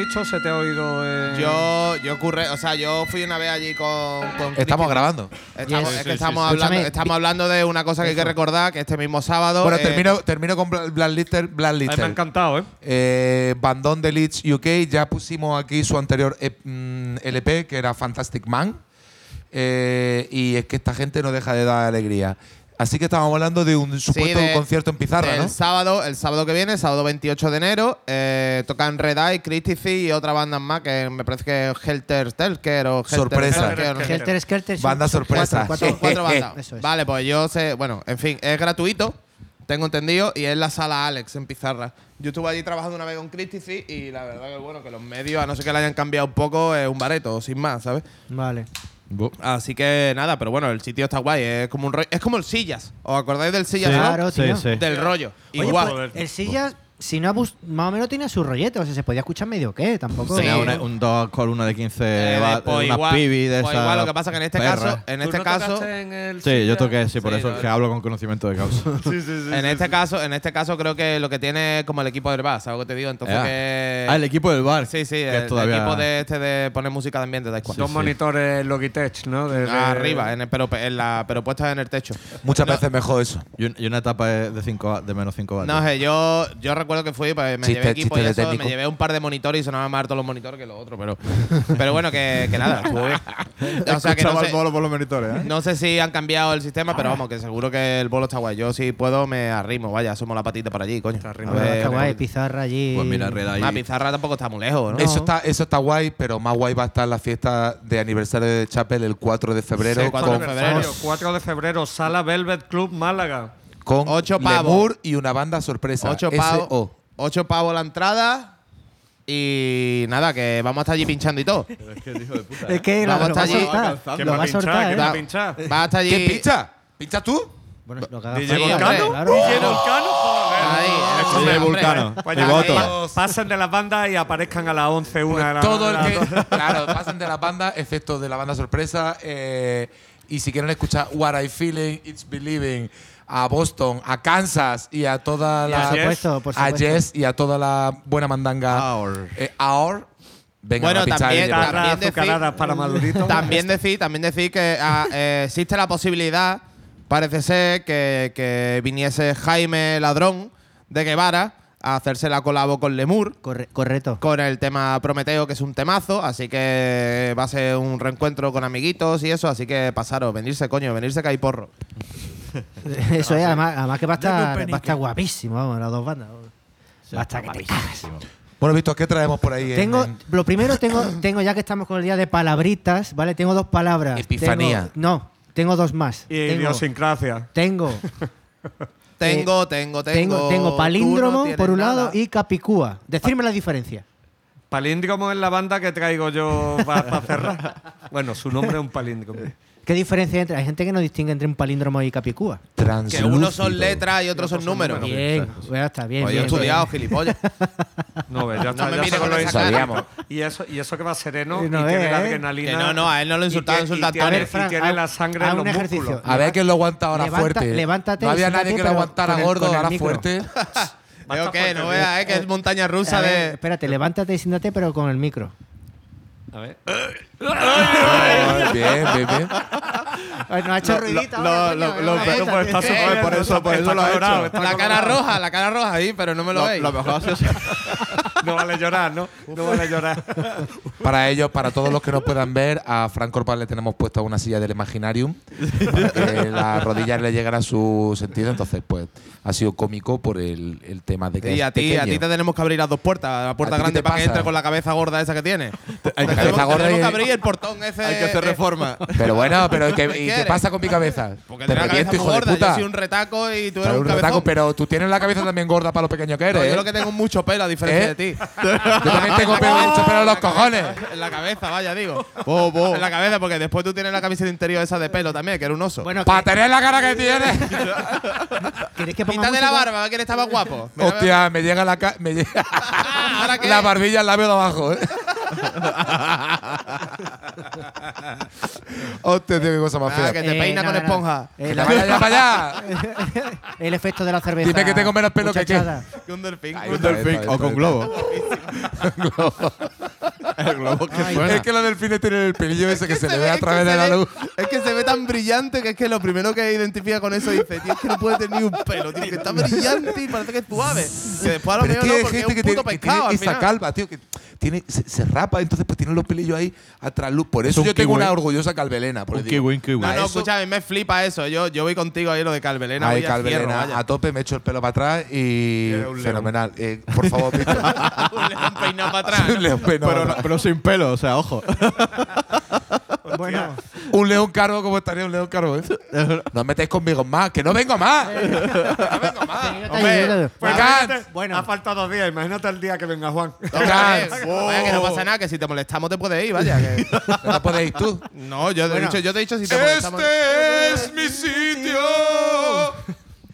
Has dicho se te ha oído. eh, Yo, yo ocurre, o sea, yo fui una vez allí con. con Estamos grabando. Estamos, Yes. es Sí, que sí, estamos, sí. hablando, estamos hablando de una cosa que hay que recordar, que este mismo sábado. Bueno, eh, termino, termino con Bla- Blacklister. a mí me ha encantado, ¿eh? Eh, Bandón de Leeds UK, ya pusimos aquí su anterior eh, mm, LP, que era Fantastic Man. Eh, y es que esta gente no deja de dar alegría. Así que estábamos hablando de un supuesto de- concierto en pizarra, El ¿no? sábado, el sábado que viene, sábado 28 de enero, eh, tocan Red Eye, Critici y otra banda más que me parece que es Helter Skelter o Helter Sorpresa. Helter Skelter. Banda sorpresa. cuatro, bandas. Eso es. Vale, pues yo sé, bueno, en fin, es gratuito, tengo entendido, y es la sala Alex en Pizarra. Yo estuve allí trabajando una vez con Critici y la verdad que bueno, que los medios, a no ser que le hayan cambiado un poco, es un bareto, sin más, ¿sabes? Vale. Así que nada, pero bueno, el sitio está guay, es como un rollo, es como el Sillas. ¿Os acordáis del Sillas? Sí? Claro, sí, tío. sí. Del rollo. Oye, Igual. pues, el silla, si no abus- más o menos tiene su rollete, o sea, se podía escuchar medio qué, tampoco. Sí. Tenía una- un dos columnas de 15 Eh, va- pues una igual, pibi de pues esa igual, lo que pasa que en este perra. caso, en ¿Tú este no caso, tocaste en el Sí, yo Silla? toqué, sí, por Sí, eso no, es que hablo con conocimiento de causa. en este caso, en este caso creo que lo que tiene es como el equipo del bar, ¿sabes lo que te digo? Entonces que Ah, el equipo del bar. Sí, sí, que el, es todavía- el equipo de este de poner música de ambiente, da igual. Dos sí. monitores Logitech, ¿no? De- de- Arriba, en el- pero, en la, pero puestas en el techo. Muchas veces mejor eso. Y, un- y una etapa de, de, cinco, de menos 5 vatios. No sé, yo, yo recuerdo que fui, pues me Chiste, llevé equipo y eso, me llevé un par de monitores y sonaban más harto los monitores que los otros, pero, pero bueno, que, que nada, estuvo bien. O sea, que no sé, por los monitores, ¿eh? no sé si han cambiado el sistema, pero vamos, que seguro que el bolo está guay. Yo si puedo me arrimo, vaya, somos la patita por allí, coño. arrimo. A ver, Está guay, pizarra allí. Pues mira, Red ahí. La pizarra tampoco está muy lejos, ¿no? Eso está, eso está guay, pero más guay va a estar la fiesta de aniversario de Chapel el 4 de febrero Sí, 4 de febrero. Aniversario, 4 de febrero, Sala Velvet Club Málaga. Con Ocho pavos. Lemur y una banda sorpresa. Ocho pavos, ocho pavos la entrada. Y nada, que vamos a estar allí pinchando y todo. Es que lo, Vamos lo va a hasta allí. soltar. ¿Quién Lo va va a a pinchar? soltar, ¿Quién ¿eh? va a pinchar? Va a estar allí. ¿Quién pincha? ¿Pinchas tú? Bueno, lo que haga DJ. Volcano. Claro. DJ Volcano. Ahí, hombre, Vulcano. Pues ya, voto. pasen de las bandas y aparezcan a las 11, una de la Todo el que. claro, pasan de la banda, excepto de la banda sorpresa. eh, y si quieren escuchar What I Feeling, It's Believing, a Boston, a Kansas y a toda Y la. a Por supuesto, por a supuesto. Jess y a toda la buena mandanga. Aor. Eh, Aor. Venga, Bueno, a también- También decir- azucaradas para Madurito. También decir, también decir que ah, eh, existe la posibilidad, parece ser, que, que viniese Jaime Ladrón de Guevara a hacerse la colabo con Lemur. Corre- correcto. Con el tema Prometeo, que es un temazo, así que va a ser un reencuentro con amiguitos y eso, así que pasaros, venirse, coño, venirse que hay porro. Eso es, además, además que va a estar, va a estar guapísimo, vamos, las dos bandas. Va a estar que te cagas. Bueno, Víctor, ¿qué traemos por ahí? en- Tengo, en- lo primero tengo, tengo ya que estamos con el día de palabritas, ¿vale? Tengo dos palabras. Epifanía. Tengo- no, tengo dos más. Y tengo, idiosincrasia. tengo, Tengo, tengo, tengo. tengo, tengo palíndromo no por un nada. lado y capicúa. Decirme la diferencia. Palíndromo es la banda que traigo yo para cerrar. Bueno, su nombre es un palíndromo. ¿Qué diferencia entre? Hay gente que no distingue entre un palíndromo y capicúa. Que unos son letras y otros son números. Bien, ya está bien. Pues yo he estudiado, gilipollas. No, ves, ya está, No me ya mire con lo sabíamos. Y eso, y eso que va sereno Sí, y no tiene la ¿eh? adrenalina. Que no, no, a él no lo insultaba, insulta A ver, y tiene la sangre en un los ejercicio. músculos. A ver quién lo aguanta ahora Levanta- fuerte. levántate No había nadie que lo aguantara gordo, ahora fuerte. Veo que no veas, eh, que es montaña rusa de. Espérate, levántate y siéntate, pero con el micro. A ver. Ay, bien, bien, bien. No ha hecho ruidito. lo- está por eso- por eso lo ha hecho. La cara roja, la cara roja ahí, pero no me lo, Lo, veis. lo mejor ha sido si- No vale llorar, ¿no? No vale llorar. Para ellos, para todos los que nos puedan ver, a Frank Corpal le tenemos puesta una silla del Imaginarium para que las rodillas le llegara a su sentido. Entonces, pues, ha sido cómico por el, el tema de que Y a ti, a ti te tenemos que abrir las dos puertas. La puerta ¿A ti qué grande para que entre con la cabeza gorda esa que tiene. Hay Te cabeza tenemos, gorda tenemos y- que abrir el portón ese. hay que hacer reforma. Pero bueno, pero ¿qué, ¿y qué quieres? pasa con mi cabeza? Porque Te tiene la cabeza muy hijo de gorda. puta. Yo soy un retaco y tú eres Pero un un cabezón. retaco, pero tú tienes la cabeza también gorda para lo pequeño que No, eres. yo ¿eh? lo que tengo es mucho pelo, a diferencia ¿Eh? de ti. Yo también tengo pelo, mucho pelo en los cojones. En la cabeza, vaya, digo. En la cabeza, porque después tú tienes la camiseta interior esa de pelo también, que era un oso. Bueno, Para tener la cara que tienes. ¿queréis que ponga Quítate la barba, a ver quién está más guapo. Hostia, me llega la me llega la barbilla al labio de abajo, ¿eh? Hostia, tío, qué cosa más Ah, fea. que te Eh, peina no, con no. esponja. Eh, Que la- te vaya para allá. el efecto de la cerveza. Dime que tengo menos pelo que qué. muchachada. Que un delfín. Ahí Un está, delfín. está, o con está. globo. El globo que Ay, suena. Es que los delfines tienen el pelillo ese que, se, le ve a es que través se de la ve- luz. Es que se ve tan brillante que es que lo primero que identifica con eso dice, tío, es que no puede tener ni un pelo, tío, que está brillante y parece que es suave. Que después a lo Pero mejor es que no, hay porque es gente un que puto tiene, que tiene al esa final. calva, tío, que tiene, se, se rapa, entonces pues tiene los pelillos ahí a trasluz. Por eso un yo tengo una orgullosa calvelena. porque Un kiwi, un kiwi. No, no, eso- escúchame, me flipa eso. Yo, yo voy contigo ahí lo de Calvelena. Ay, voy a calvelena, vaya. a tope, me echo el pelo para atrás y. eres un león. Fenomenal. Eh, por favor, Víctor. un león peinado para atrás. un león peinado Pero, para no- atrás. pero sin pelo, o sea, ojo. Bueno, Un león cargo, ¿cómo estaría un león cargo? eh? no os metéis conmigo más, que no vengo más. que no vengo más. Hombre, Pues bueno. ha faltado dos días. Imagínate el día que venga Juan. Vaya, que no pasa nada, que si te molestamos te puedes ir, vaya. que- no podéis tú. No, yo te, he Bueno. dicho, yo te he dicho si te molestamos. Este es mi sitio.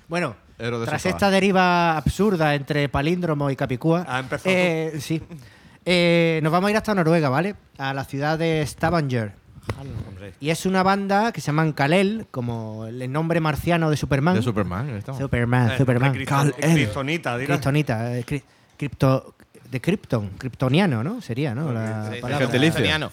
bueno Héroe de tras sofá. esta deriva absurda entre palíndromo y capicúa, Ha empezado eh, sí, Eh, nos vamos a ir hasta Noruega, ¿vale? A la ciudad de Stavanger. Y es una banda que se llaman Kalel, como el nombre marciano de Superman. De Superman, estamos. Superman, Superman. Criston- Cristonita, dirás. Kryptonita, eh, cri- cripto, de Krypton, kryptoniano, ¿no? Sería, ¿no? La Sí, gentilicio.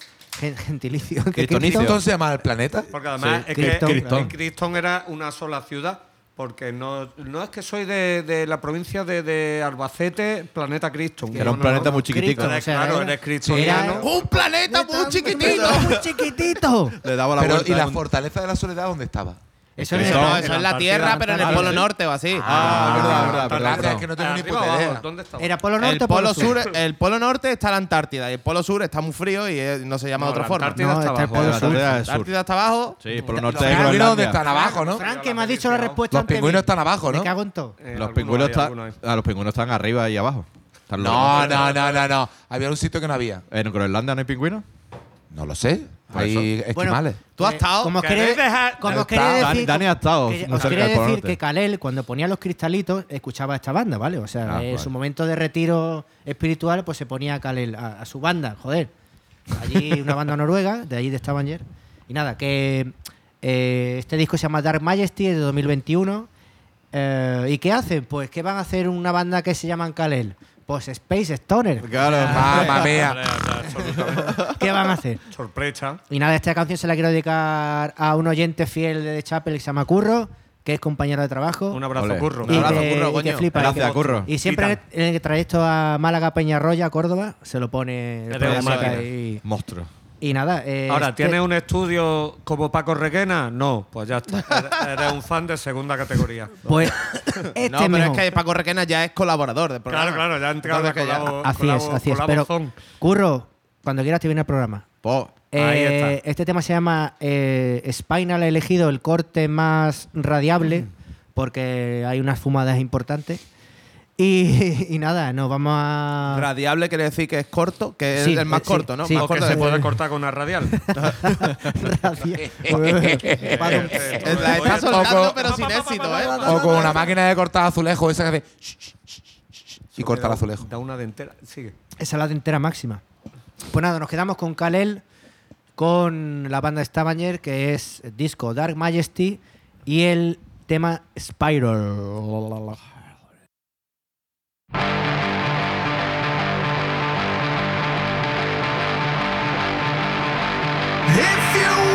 Gentilicio. ¿Qué Kryptonicio. Krypton? ¿Entonces se llama el planeta? Porque además Sí, es que. Krypton era una sola ciudad. Porque no, no es que soy de, de la provincia de, de Albacete, planeta Krypton. Era un no, planeta no. muy chiquitico. Krypton. Eres, O sea, claro, era- eres kryptoniano. era- ¡Un planeta muy chiquitito! ¡Muy chiquitito! Le daba la Pero, vuelta. ¿y la un- fortaleza de la soledad dónde estaba? Eso es no, el- eso es la Tierra, pero en el. Polo Norte o así. Ah, verdad, verdad, es que no tengo ni puta idea. ¿Dónde estaba? Era Polo Norte El o polo, sur, el polo norte está la Antártida y el polo sur está muy frío y eh, no se llama No, de otra forma. Antártida No, está está el abajo. polo. Antártida está abajo. Sí, Los norte de pingüinos Groenlandia. están abajo, ¿no? Frank, que me has dicho la respuesta Los pingüinos están abajo, Me ¿no? cago en todo. Los alguno pingüinos, hay, están, alguno hay. ah, los pingüinos están arriba y abajo. Los No, no, no, no, no. Había un sitio que no había. ¿En Groenlandia no hay pingüinos? No lo sé. Hay Bueno, esquimales. Tú has Eh, estado. Como ¿Queréis quería, dejar- como os Está- quería Dani- decir, Dani ha estado que- os Polo decir Norte. que Kalel, cuando ponía los cristalitos, escuchaba esta banda, ¿vale? O sea, Ah, en vale. su momento de retiro espiritual, pues se ponía a Kalel, a, a su banda, joder. Allí una banda noruega, de allí de Stavanger. Y nada, que eh, este disco se llama Dark Majesty, es de 2021. Eh, ¿Y qué hacen? Pues que van a hacer una banda que se llaman Kalel. Pues Space Stoner. Claro. Mamma mía. ¿Qué van a hacer? Sorpresa. Y nada, esta canción se la quiero dedicar a un oyente fiel de The Chapel que se llama Curro, que es compañero de trabajo. Un abrazo, Ole. curro. y, abrazo, que, Curro, coño. flipa. Gracias, y que- Curro. Y siempre en el trayecto a Málaga, Peñarroya, Córdoba, se lo pone el Eres un y, Monstruo. Y nada. eh, Ahora, este- ¿tienes un estudio como Paco Requena? No, pues ya está. Eres- un fan de segunda categoría. Pues este No, pero mismo. es que Paco Requena ya es colaborador del programa. Claro, claro, ya ha entrado de Entonces que ya- colabo- Así es, así es. Pero. Curro, cuando quieras te viene el programa. Po, Ahí Eh, está. Este tema se llama eh, Spinal, he elegido el corte más radiable porque hay unas fumadas importantes. Y, y nada, nos vamos a. Radiable quiere decir que es corto, que Sí, es el más eh, sí, corto, ¿no? sí. Más O que se de- puede cortar con una radial. Radia- Eh, La está soltando, pero sin éxito, ¿eh? O con una máquina de cortar azulejo, esa que hace. Y corta el azulejo. Da una dentera. Sigue. Esa es la dentera máxima. Pues nada, nos quedamos con Kalel, con la banda Stavanger, que es el disco Dark Majesty, y el tema Spiral. If you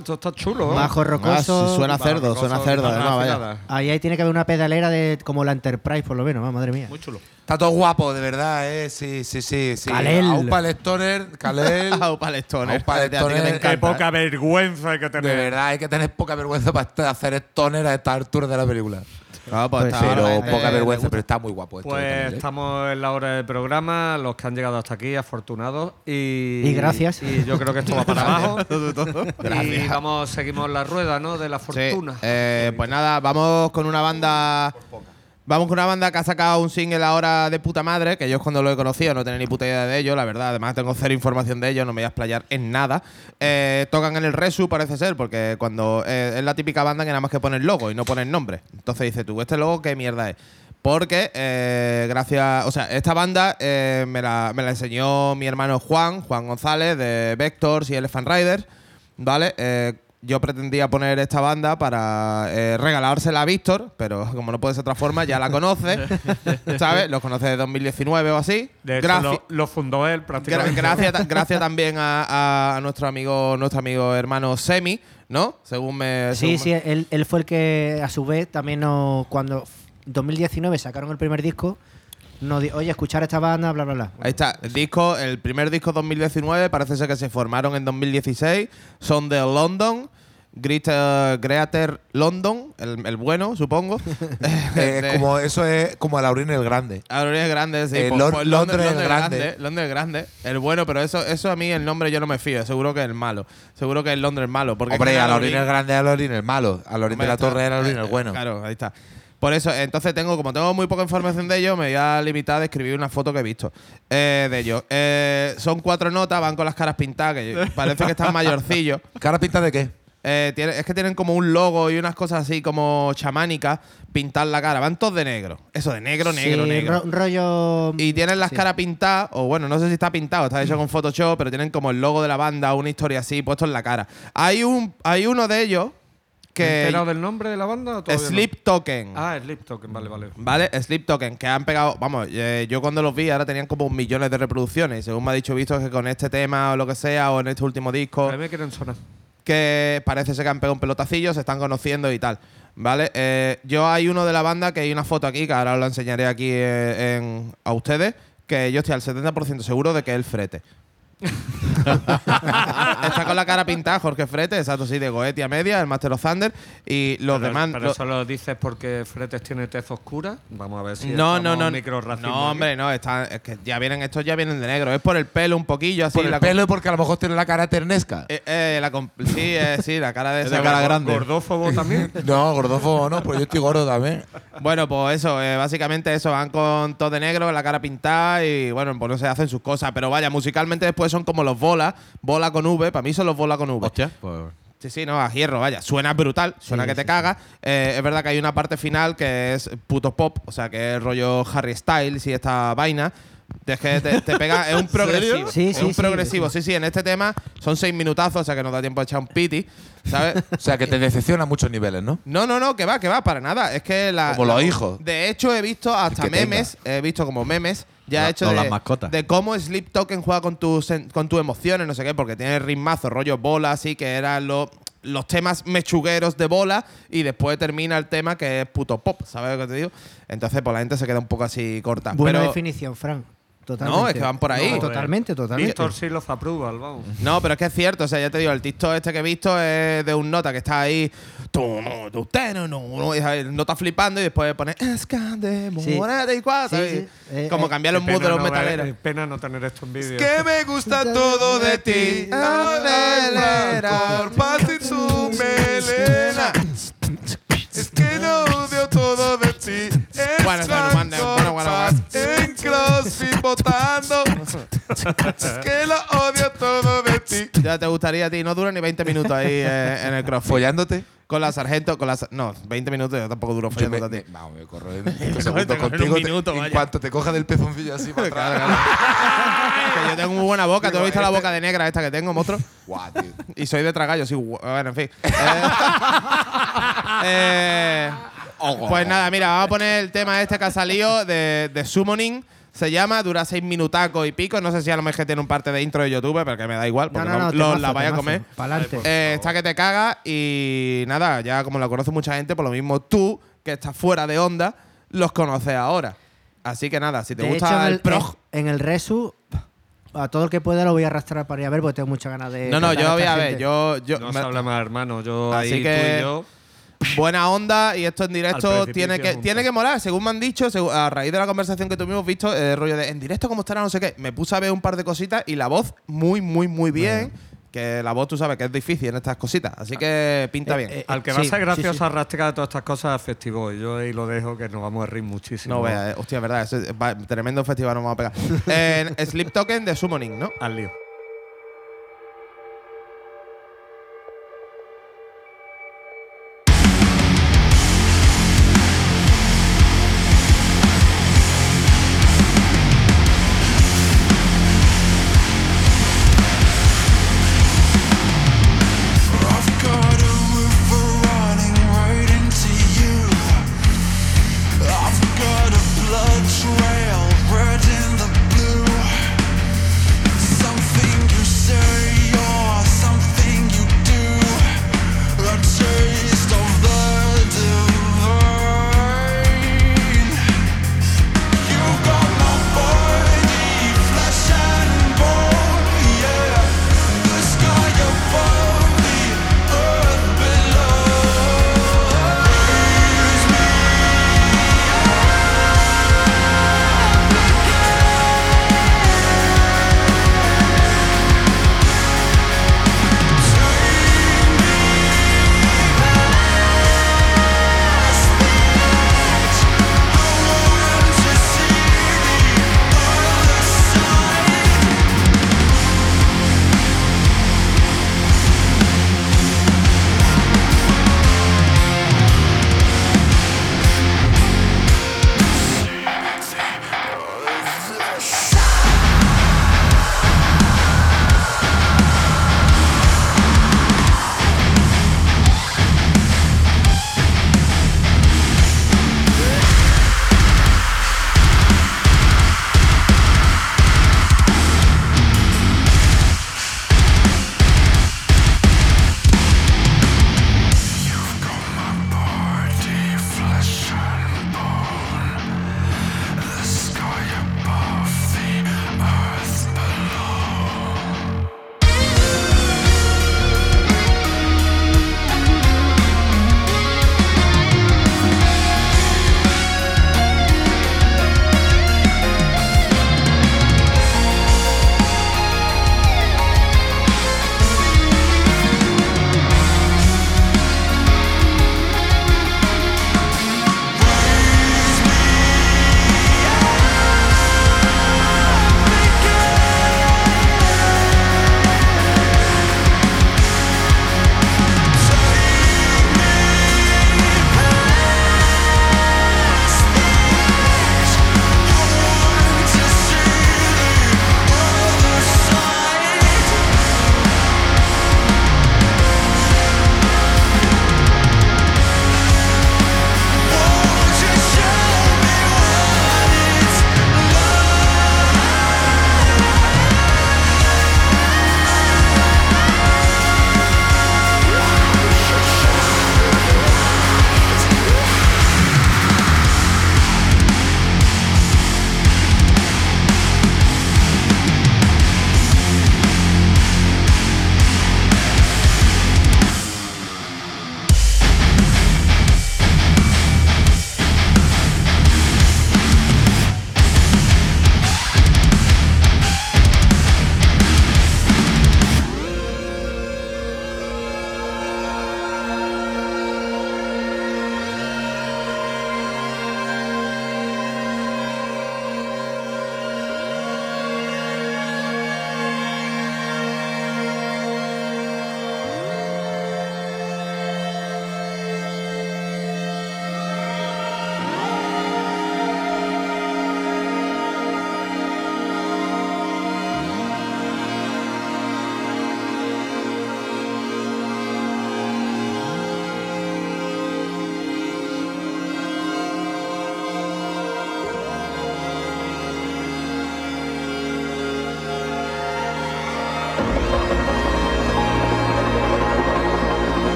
Esto está chulo. ¿eh? Majo Ah, rocoso. suena cerdo, rocoso, suena cerdo, además, vaya. Ahí, ahí tiene que haber una pedalera de como la Enterprise, por lo menos, ah, madre mía. Muy chulo. Está todo guapo, de verdad, ¿eh? Sí, sí, sí. sí. Kalel. Aupa Stoner, Kalel. Aupa. Aupa. Qué poca vergüenza hay que De tener. verdad, hay que tener poca vergüenza para hacer stoner a esta altura de la película. Ah, pues Pues está- Pero eh, poca vergüenza, pero está muy guapo esto. Pues ¿eh? estamos en la hora del programa, los que han llegado hasta aquí, afortunados. Y, Y gracias. Y yo creo que esto va para abajo. Y vamos, seguimos la rueda, ¿no? De la Sí, fortuna. eh, pues nada, vamos con una banda. Vamos con una banda que ha sacado un single ahora de puta madre, que yo cuando lo he conocido no tenía ni puta idea de ello, la verdad. Además tengo cero información de ellos, no me voy a explayar en nada. Eh, tocan en el Resu, parece ser, porque cuando eh, es la típica banda que nada más que pone el logo y no pone el nombre. Entonces dice tú, ¿este logo qué mierda es? Porque eh, gracias, o sea, esta banda me, la, me la enseñó mi hermano Juan, Juan González, de Vectors y Elephant Riders, ¿vale? Yo pretendía poner esta banda para eh, regalársela a Víctor, pero como no puede ser de otra forma, ya la conoce, ¿sabes? Los conoce de 2019 o así. De hecho, Graci- lo, lo fundó él prácticamente. gracias, gracias también a, a- a nuestro amigo, nuestro amigo hermano Semi, ¿no? Según me. Sí, según sí, él, él fue el que a su vez también nos, cuando en 2019 sacaron el primer disco, di, oye, escuchar esta banda, bla, bla, bla. Ahí está, el disco, el primer disco 2019, parece ser que se formaron en 2016, son de London, Greater, Greater London, el, el bueno, supongo. Eh, como eso es como el Aurín el Grande. Aerolíneas Grandes, sí. Eh, pues- Lon- pues Londres el Grande. Londres el Grande. El bueno, pero eso, eso a mí el nombre yo no me fío. Seguro que es el malo. Seguro que es Londres el malo. Porque Hombre, es que al Aurín Aerolíneas- el Grande, al Aurín el malo. Al Aurín de la está- Torre era al Aurín el eh, bueno. Claro, ahí está. Por eso, entonces tengo, como tengo muy poca información de ellos, me voy a limitar a describir una foto que he visto eh, de ellos. Eh, son cuatro notas, van con las caras pintadas, que parece que están mayorcillos. ¿Cara pinta de qué? Eh, tiene- es que tienen como un logo y unas cosas así como chamánicas, pintar la cara. Van todos de negro. Eso de negro, negro, Sí, negro. ro- un rollo. Y tienen las Sí. caras pintadas, o bueno, no sé si está pintado, está hecho con Photoshop, pero tienen como el logo de la banda, una historia así, puesto en la cara. Hay un, hay uno de ellos ¿Te enterado del nombre de la banda? o todavía no? Sleep Token. Ah, Sleep Token, vale, vale. ¿Vale? Sleep Token, que han pegado. Vamos, eh, yo cuando los vi ahora tenían como millones de reproducciones. Y según me ha dicho Visto que con este tema o lo que sea, o en este último disco, A mí me quieren sonar. que parece ser que han pegado un pelotacillo, se están conociendo y tal. ¿Vale? Eh, yo hay uno de la banda que hay una foto aquí, que ahora os la enseñaré aquí eh, en- a ustedes, que yo estoy al 70% seguro de que es el frete. Está con la cara pintada Jorge Frete, exacto, sí, de Goetia Media, el Master of Thunder. Y los pero, demás. Pero lo- eso lo dices porque Fretes tiene tez oscura. Vamos a ver si no, no, no. microrracismo No, hombre, no. Están, es que ya vienen, estos ya vienen de negro. Es por el pelo un poquillo así. Por el la pelo y porque a lo mejor tiene la cara ternesca. Eh, eh, la sí, eh, sí, la cara de Es esa cara grande. Gordófobo también. No, gordófobo no, pues yo estoy gordo también. Bueno, pues eso, eh, básicamente eso, van con todo de negro, la cara pintada y bueno, pues no se hacen sus cosas. Pero vaya, musicalmente después son como los bolas, bola con V, para mí son los bola con V. Hostia, pues. Sí, sí, no, a hierro, vaya. Suena brutal, suena que te cagas. Eh, es verdad que hay una parte final que es puto pop, o sea, que es rollo Harry Styles y esta vaina. Es que te, te pega, es un progresivo. Sí, es sí, un sí, progresivo, sí. sí, En este tema son seis minutazos, o sea que nos da tiempo de echar un piti, ¿sabes? O sea, que te decepciona a muchos niveles, ¿no? No, no, no, que va, que va, para nada. Es que la. Como los la- hijos. De hecho, he visto hasta tenga. memes, he visto como memes, ya No, he hecho no, de, las mascotas. de cómo Sleep Token juega con tus, con tus emociones, no sé qué, porque tiene ritmazo, rollo bola, así que eran los, los temas mechugueros de bola, y después termina el tema que es puto pop, ¿sabes lo que te digo? Entonces, pues la gente se queda un poco así corta. Buena pero, definición, Fran. Totalmente. No, es que van por ahí. No, totalmente, totalmente. Víctor sí los approval, vamos. No, pero es que es cierto, o sea, ya te digo, el TikTok este que he visto es de un nota que está ahí, tú no, usted no, no, no, el nota flipando y después pone escande, Sí. moneda y cuatro. Eh, como eh, cambiar los moods de los no metaleros. eh, pena no tener esto en vídeo. Que me gusta todo de ti. Por partir su melena. Que lo odio todo de ti. Bueno. en CrossFit votando. Que lo odio todo de ti. Ya te gustaría a ti, no dura ni 20 minutos ahí eh, en el crossfit. Follándote. Con la sargento, con la No, 20 minutos yo tampoco duro Yo me, follándote a me, ti. vamos, me corro en Te cinco segundos coge en un contigo. te- minuto, en vaya. cuanto te coja del pezoncillo así para Claro, atrás. Que yo tengo muy buena boca. ¿Tú has visto la Este- boca de negra esta que tengo, monstruo? Guau, tío. Y soy de tragallo, sí. Bueno, en fin. Eh, eh, pues nada, mira, vamos a poner el tema este que ha salido de, de Summoning. Se llama, dura seis minutacos y pico. No sé si a lo mejor tiene un parte de intro de YouTube, pero que me da igual, porque no, no, lo- temazo, la vaya a temazo. comer. Pa'lante. Eh, está que te caga y nada, ya como lo conoce mucha gente, por lo mismo tú, que estás fuera de onda, los conoces ahora. Así que nada, si te De gusta hecho, en el, el, prog, en el Resu, a todo el que pueda lo voy a arrastrar para ir a ver porque tengo muchas ganas de. No, no, yo a voy a ver, yo, yo No me- se habla más, hermano. Yo Así ahí que- tú y yo. buena onda y esto en directo tiene que, tiene que molar, según me han dicho, a raíz de la conversación que tuvimos visto, el rollo de en directo cómo estará, no sé qué, me puse a ver un par de cositas y la voz muy, muy, muy bien. Que la voz tú sabes que es difícil en estas cositas, así que pinta Eh, bien. eh, Al que sí, va a ser sí, gracioso sí. de todas estas cosas es Festivo. Y yo ahí lo dejo que nos vamos a reír muchísimo. no veas, eh, hostia, es verdad, ese- va- tremendo festival nos vamos a pegar. En Sleep Token de Summoning, ¿no? Al lío.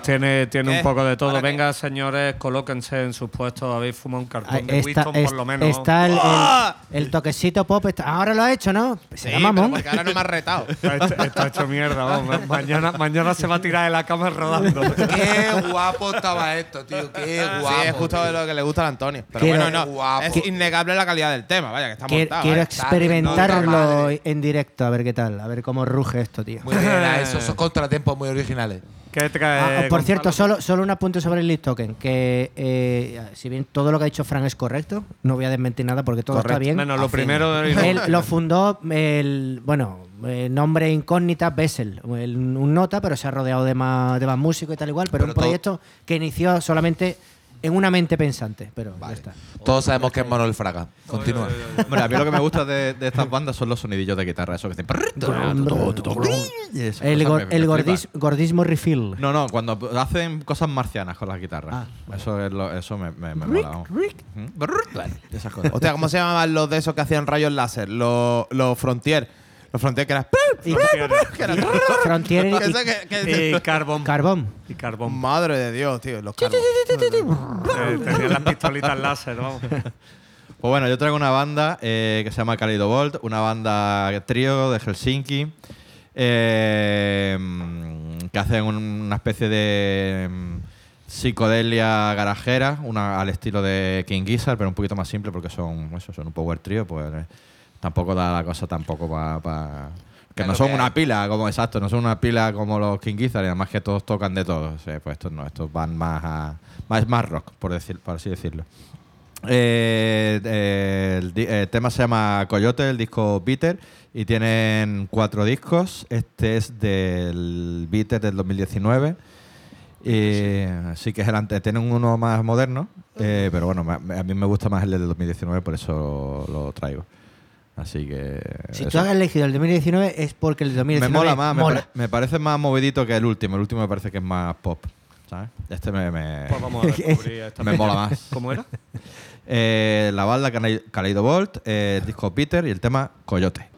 Pues tiene, tiene ¿Qué? un poco de todo. Venga, señores, colóquense en sus puestos. Habéis fumado un cartón de está, Winston, es- por lo menos. está el, el- ¡Ah! el toquecito pop. está- ahora lo ha hecho, ¿no? Sí, Será pero mamón. porque ahora no me has retado. Está hecho, está hecho mierda, vamos. Mañana, mañana se va a tirar de la cama rodando. Qué guapo estaba esto, tío. Qué guapo. sí, es justo tío. lo que le gusta al Antonio. Pero Quiero- bueno, no. Guapo. Es innegable la calidad del tema, vaya, que está Quiero, montado. quiero ¿eh? experimentarlo en directo, a ver qué tal, a ver cómo ruge esto, tío. Muy bien, esos son contratiempos muy originales. ¿Qué trae, Ah, por cierto, solo, solo un apunte sobre el Lead Token, que eh, si bien todo lo que ha dicho Frank es correcto, no voy a desmentir nada porque todo está bien. Menos lo primero de Él lo fundó el, bueno, eh, nombre incógnita Bessel, el- un nota, pero se ha rodeado de más, de más músicos y tal igual, pero, Pero un todo- proyecto que inició solamente en una mente pensante, pero ya está. Todos sabemos que es Manuel Fraga. Continúa. Hombre, a mí lo que me gusta de, de estas bandas son los sonidillos de guitarra, eso que hacen. Esas El, gordis- gordismo refill. No, no, cuando hacen cosas marcianas con las guitarras. Eso, es lo, eso me, me, me mola. vamos. ¿Mm? Esas cosas. Hostia, ¿cómo se llamaban los de esos que hacían rayos láser? Los, los Frontier. Los Frontier que eran. Y- que Frontier y- que ese que- que- Y carbón. Carbón. y carbón. Madre de Dios, tío. Los carbos. Eh, tenían las pistolitas láser, vamos. Pues bueno, yo traigo una banda eh, que se llama Calido Bolt, una banda trío de Helsinki, eh, mm, que hacen un- una especie de mm, psicodelia garajera, una, al estilo de King Gizzard, pero un poquito más simple porque son, eso, son un power trío, pues eh, tampoco da la cosa tampoco para... que Es no son que una pila, como exacto, no son una pila como los King Gizzard, y además que todos tocan de todo. O sea, pues estos no, estos van más a, más, más rock, por, decir, por así decirlo. Eh, eh, el, tema se llama Coyote, el disco Bitter, y tienen cuatro discos. Este es del Bitter del 2019. Y, sí que es el ante- tienen uno más moderno, eh, pero bueno, a mí me gusta más el del 2019, por eso lo traigo. Así que. Si eso. tú has elegido el 2019 es porque el me 2019 mola más, me, mola. pare- me parece más movidito que el último. El último me parece que es más pop. ¿sabes? Este me, me, Pues vamos a descubrir esta me mola más. ¿Cómo era? Eh, la banda Canai- Kaleido Bolt, eh, el disco Peter y el tema Coyote.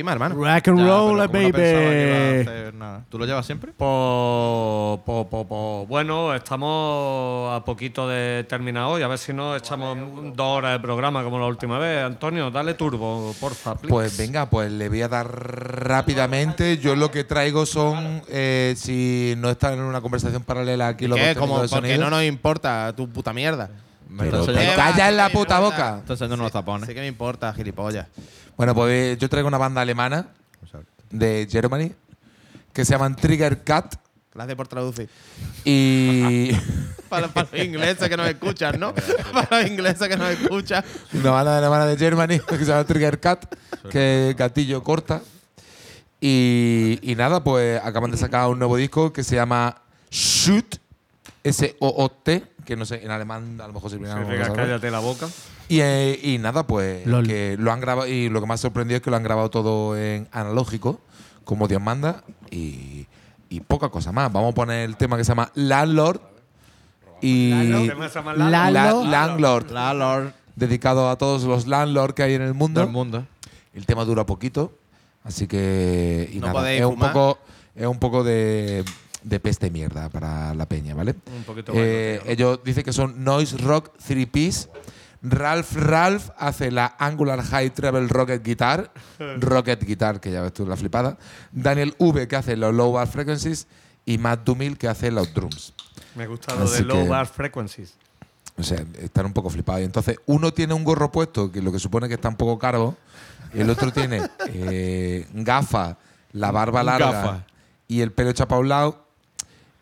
Encima, hermano. Rock and Ya, roll, pensaba que iba a baby. hacer nada. ¿Tú lo llevas siempre? Po, po, po, po. Bueno, estamos a poquito de terminar hoy. A ver si no echamos dos horas de programa como la última vez. Antonio, dale turbo, porfa. please. Pues venga, pues le voy a dar rápidamente. Yo lo que traigo son, eh, si no están en una conversación paralela aquí los ¿Qué? Como de porque no nos importa tu puta mierda. Pero te callas en la ¿Qué me puta boca. Entonces no nos tapones. Sí que me importa, gilipollas. Bueno, pues eh, yo traigo una banda alemana de Germany que se llaman Trigger Cat Gracias por traducir. y Para, para los ingleses que nos escuchan, ¿no? para los ingleses que nos escuchan. una banda alemana de Germany que se llama Trigger Cat, que es gatillo corta. Y, y nada, pues acaban de sacar un nuevo disco que se llama Shoot, S-O-O-T, que no sé, en alemán a lo mejor sirve Significa cállate la boca. Y, eh, y nada, pues Lol. que lo han grabado y lo que más sorprendió es que lo han grabado todo en analógico, como Dios manda, y, y poca cosa más. Vamos a poner el tema que se llama Landlord y Landlord, La Lord dedicado a todos los landlord que hay en el mundo. del mundo. El tema dura poquito, así que y No nada, podéis es un poco es un poco de, de peste mierda para la peña, ¿vale? Un poquito Eh, bailoteo. ellos dicen que son noise rock three piece. Ralph Ralph hace la Angular High Treble Rocket Guitar, Rocket Guitar, que ya ves tú la flipada. Daniel V que hace los low bar frequencies y Matt Dumil que hace los drums. Me gusta lo Así de low que- bar frequencies. O sea, están un poco flipados. Y entonces, uno tiene un gorro puesto, que lo que supone que está un poco caro. Y el otro tiene eh, gafas, la barba larga Gafa. y el pelo echado para un lado.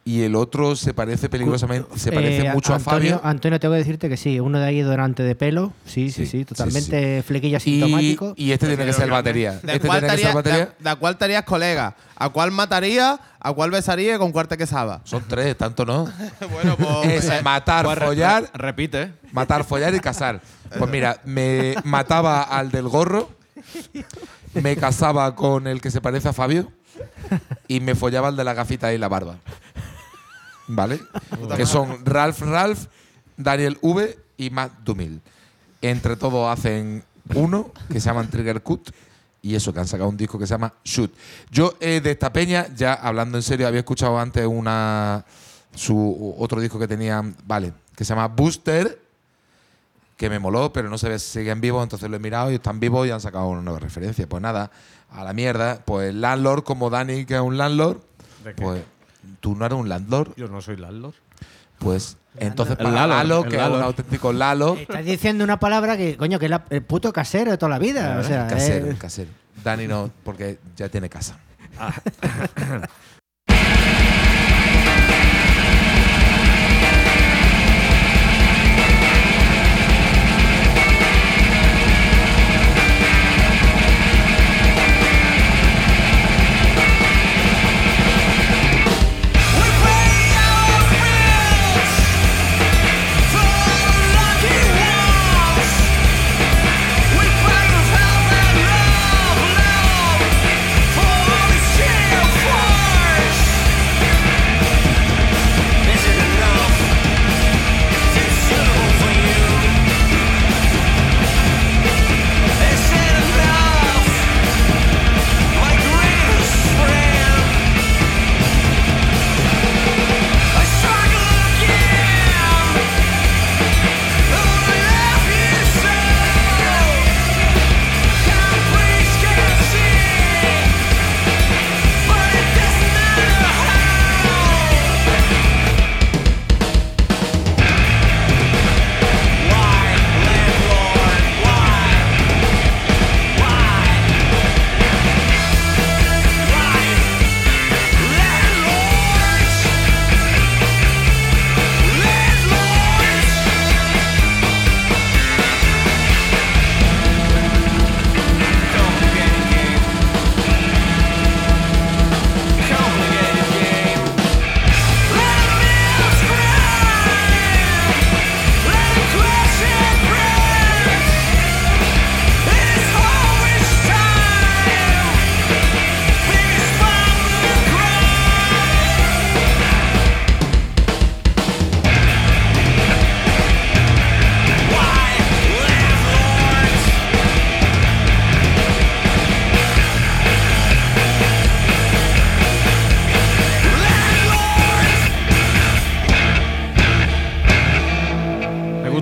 Y el otro se parece peligrosamente, se parece Eh, mucho Antonio, a Fabio. Antonio, tengo que decirte que sí, uno de ahí durante de pelo. Sí, sí, Sí, sí, sí, totalmente flequillo Y, asintomático. y este tiene que ser el batería. ¿De Este cuál, taría- batería. de- de cuál estarías colega? ¿A cuál mataría? ¿A cuál besaría y con cuál te quesaba? Son tres, tanto no. bueno, pues. Es matar, Pues follar, re- repite. matar, follar y casar. Pues mira, me mataba al del gorro, me casaba con el que se parece a Fabio y me follaba al de la gafita y la barba. ¿Vale? que son Ralph Ralph, Daniel V y Matt Dumil. Entre todos hacen uno que se llaman Trigger Cut y eso, que han sacado un disco que se llama Shoot. Yo eh, de esta peña, ya hablando en serio, había escuchado antes una su otro disco que tenían, vale, que se llama Booster, que me moló, pero no se ve si siguen vivos, entonces lo he mirado y están vivos y han sacado una nueva referencia. Pues nada, a la mierda. Pues Landlord, como Dani, que es un landlord, ¿De qué? pues tú no eres un landlord, Yo no soy landlord. pues entonces para Lalo, que es un auténtico Lalo, Estás diciendo una palabra que, coño, que es la- el puto casero de toda la vida. O sea, casero, eh, casero. Dani no, porque ya tiene casa. For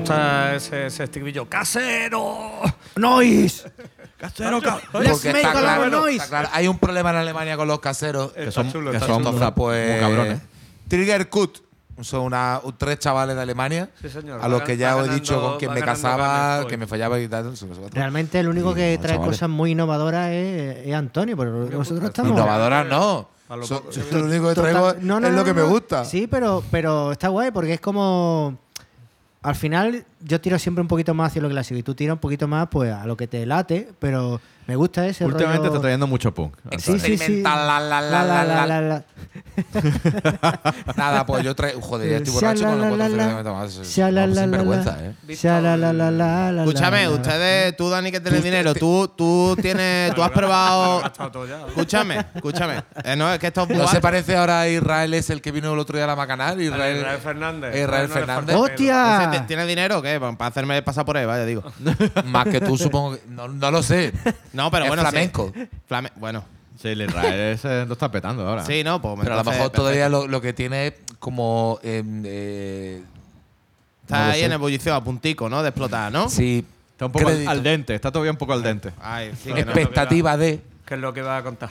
hace ese estribillo ¡Casero! ¡Nois! ¡Casero! ca- Porque está claro, está Hay un problema en Alemania con los caseros. Está son- chulo, que está son chulo. Entonces, pues. muy cabrones. Trigger Cut. Son una, un- tres chavales de Alemania. Sí, señor. A los Va que ya os he dicho con quien va me ganando casaba, que me fallaba y tal. no sé, no sé cuánto. Realmente el único Y, que trae chavales. cosas muy innovadoras es, es Antonio, pero nosotros estamos. Innovadoras no. A lo So- poco- yo lo único que Total- traigo no, no, es no, lo que no, me no. gusta. Sí, pero, pero está guay porque es como. Al final, yo tiro siempre un poquito más hacia lo clásico y tú tiras un poquito más pues a lo que te late, pero me gusta ese Últimamente te rollo. está trayendo mucho punk. Sí, Antonio. sí, sí. Experimental, la, la, la, la, la. la, la. Nada, pues yo traigo. Joder, ya estoy borracho, nada más. Sha, la, Vamos, la, sin la, vergüenza, la. ¿eh? Sha, la, la, la, la, la, Escúchame, ustedes, tú, Dani, que tienes dinero, tú, tú tienes, tú has probado. Escúchame, escúchame. Eh, no, es que esto ¿No se parece ahora a Israel es el que vino el otro día a la Macanal? Israel, Fernández. Israel Fernández. falta pelo. ¿Ese ¡Hostia! ti- ¿Tiene dinero o qué? Para hacerme pasar por él, vaya, digo. Más que tú, supongo que. No lo sé. No, pero Es bueno. sí. flamenco. Flame- bueno, Sí, el Israel ese lo está petando ahora. sí, no, pues Pero a lo mejor todavía lo, lo que tiene es como. em, eh, Está no ahí sé. en ebullición, a puntico, ¿no? De explotar, ¿no? sí. Está un poco al, crédito. al dente, está todavía un poco al dente. Ay, sí, que, no. Expectativa de. ¿Qué es lo que va a contar?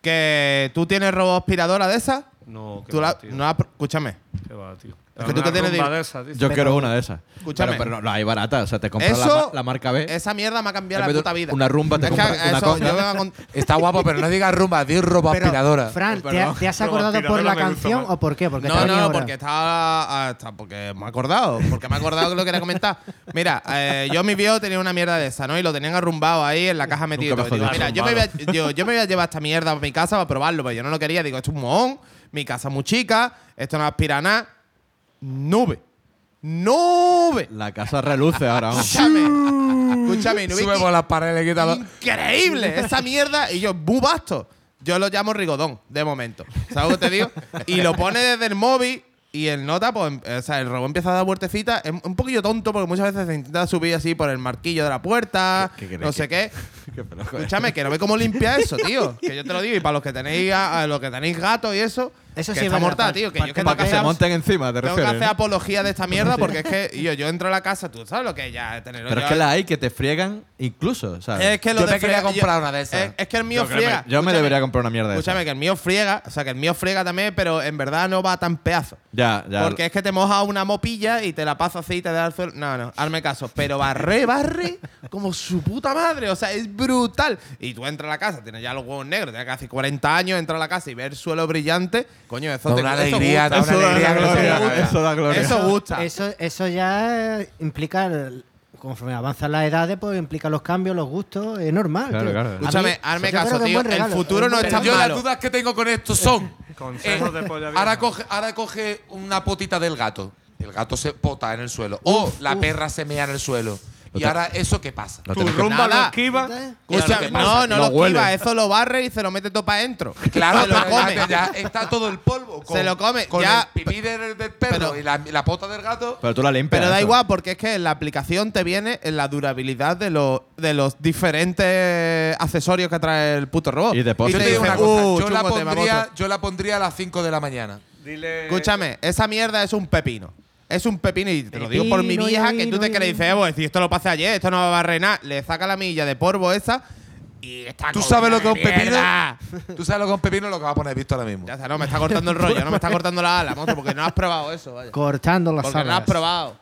Que tú tienes robo aspiradora de esas. No, qué Tú va, la, tío. no escúchame. Qué va, tío. Es que tú que tienes de- esas, dice. Yo Pero- quiero una de esas. Escúchame. Pero, pero no, hay barata. O sea, te compras la, Eso, ma- la marca B. Esa mierda me ha cambiado En la vez de puta vida. una rumba, te Es que compras una eso, conga. yo vengo a cont- Está guapo, pero no digas rumba, di ropa Pero, aspiradora. Fran, ¿te, te has Pero acordado por aspiradora la me gusta canción más. o por qué? Porque No, te ha no, venido no, ahora. porque estaba, ah, está- porque me he acordado, porque me he acordado que lo quería comentar. Mira, eh, yo mi viejo tenía una mierda de esa, ¿no? Y lo tenían arrumbado ahí en la caja metido. Y digo, mira, yo me, voy a, yo, yo me voy a llevar esta mierda a mi casa para probarlo, pero yo no lo quería. Digo, esto es un mohón, mi casa es muy chica, esto no aspira a nada. Nube. Nube. La casa reluce ahora. Escúchame. Escúchame, nube. Sube por las paredes, quítalo. Increíble esa mierda. Y yo, muy vasto. Yo lo llamo rigodón, de momento. ¿Sabes lo que te digo? Y lo pone desde el móvil y el nota, pues, em- o sea, el robot empieza a dar vueltecitas. Es un poquillo tonto porque muchas veces se intenta subir así por el marquillo de la puerta, ¿Qué- qué no sé qué. Qué joder. Escúchame, que no ve cómo limpia eso, tío. Que yo te lo digo. Y para los que tenéis, a, a los que tenéis gatos y eso, Eso que sí es está mortal, pa- tío. Que pa- yo es que Para que que se monten encima, te tengo que hacer ¿no? apología de esta mierda porque es que yo, yo entro a la casa, tú sabes lo que es ya tener. Pero es que la hay que te friegan incluso, ¿sabes? es que lo Yo de me quería comprar yo- una de esas. Es, es que el mío Yo friega. me- yo me Escúchame, debería comprar una mierda de Escúchame, esas. que el mío friega, o sea, que el mío friega también, pero en verdad no va tan pedazo. Ya, ya. Porque es que te moja una mopilla y te la paso así y te da al suelo. No, no, hazme caso. Pero barre, barre como su puta madre. O sea, es brutal. Y tú entras a la casa, tienes ya los huevos negros, tienes casi 40 años, entras a la casa y ver el suelo brillante. Coño, eso Da te una eso alegría, gusta. da una Eso da gloria, eso da gloria. Eso gusta. Eso, eso ya eh, implica, el- conforme avanzan las edades, pues implica los cambios, los gustos, es normal. Claro, claro. Escúchame, hazme caso, tío. El futuro no buen es tan Yo las dudas que tengo con esto son. Consejos de polla ahora, coge, ahora coge una potita del gato. El gato se pota en el suelo. o la perra se mea en el suelo. Y te- ahora, ¿eso qué pasa? No Tu que- rumba Nada. lo esquiva. No, no Lo lo huele. esquiva, eso lo barre y se lo mete todo para adentro. Claro, se lo pero come. ya, ya está todo el polvo. con- Se lo come, Con ya- el pipí del, del perro pero- y la, la pota del gato. Pero tú la limpias. Pero da eso. igual, porque es que en la aplicación te viene en la durabilidad de los, de los diferentes accesorios que trae el puto robot. Y de te post- Yo te digo dice, una cosa. "Uh, yo, la chungo, pondría, agosto". yo la pondría a las 5 de la mañana. Dile. Escúchame, esa mierda es un pepino. Es un pepino y te lo digo por mi vieja que tú te que le dices, "Eh, pues, si esto lo pasé ayer, esto no va a barrenar. Le saca la milla de polvo esa y está ¿Tú sabes lo que es un pepino? ¿Tú sabes lo que es un pepino? Lo que va a poner visto ahora mismo. Ya está, no, me está cortando el rollo, no me está cortando la ala, monstruo, porque no has probado eso, vaya. Cortando las Porque no has alas. probado.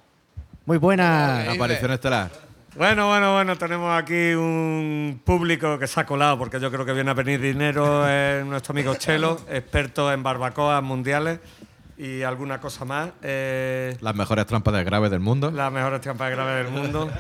Muy buena. Aparición estelar. Bueno, bueno, bueno, tenemos aquí un público que se ha colado porque yo creo que viene a venir dinero, es nuestro amigo Chelo, experto en barbacoas mundiales y alguna cosa más. Eh, Las mejores trampas de grave del mundo. las mejores trampas de grave del mundo.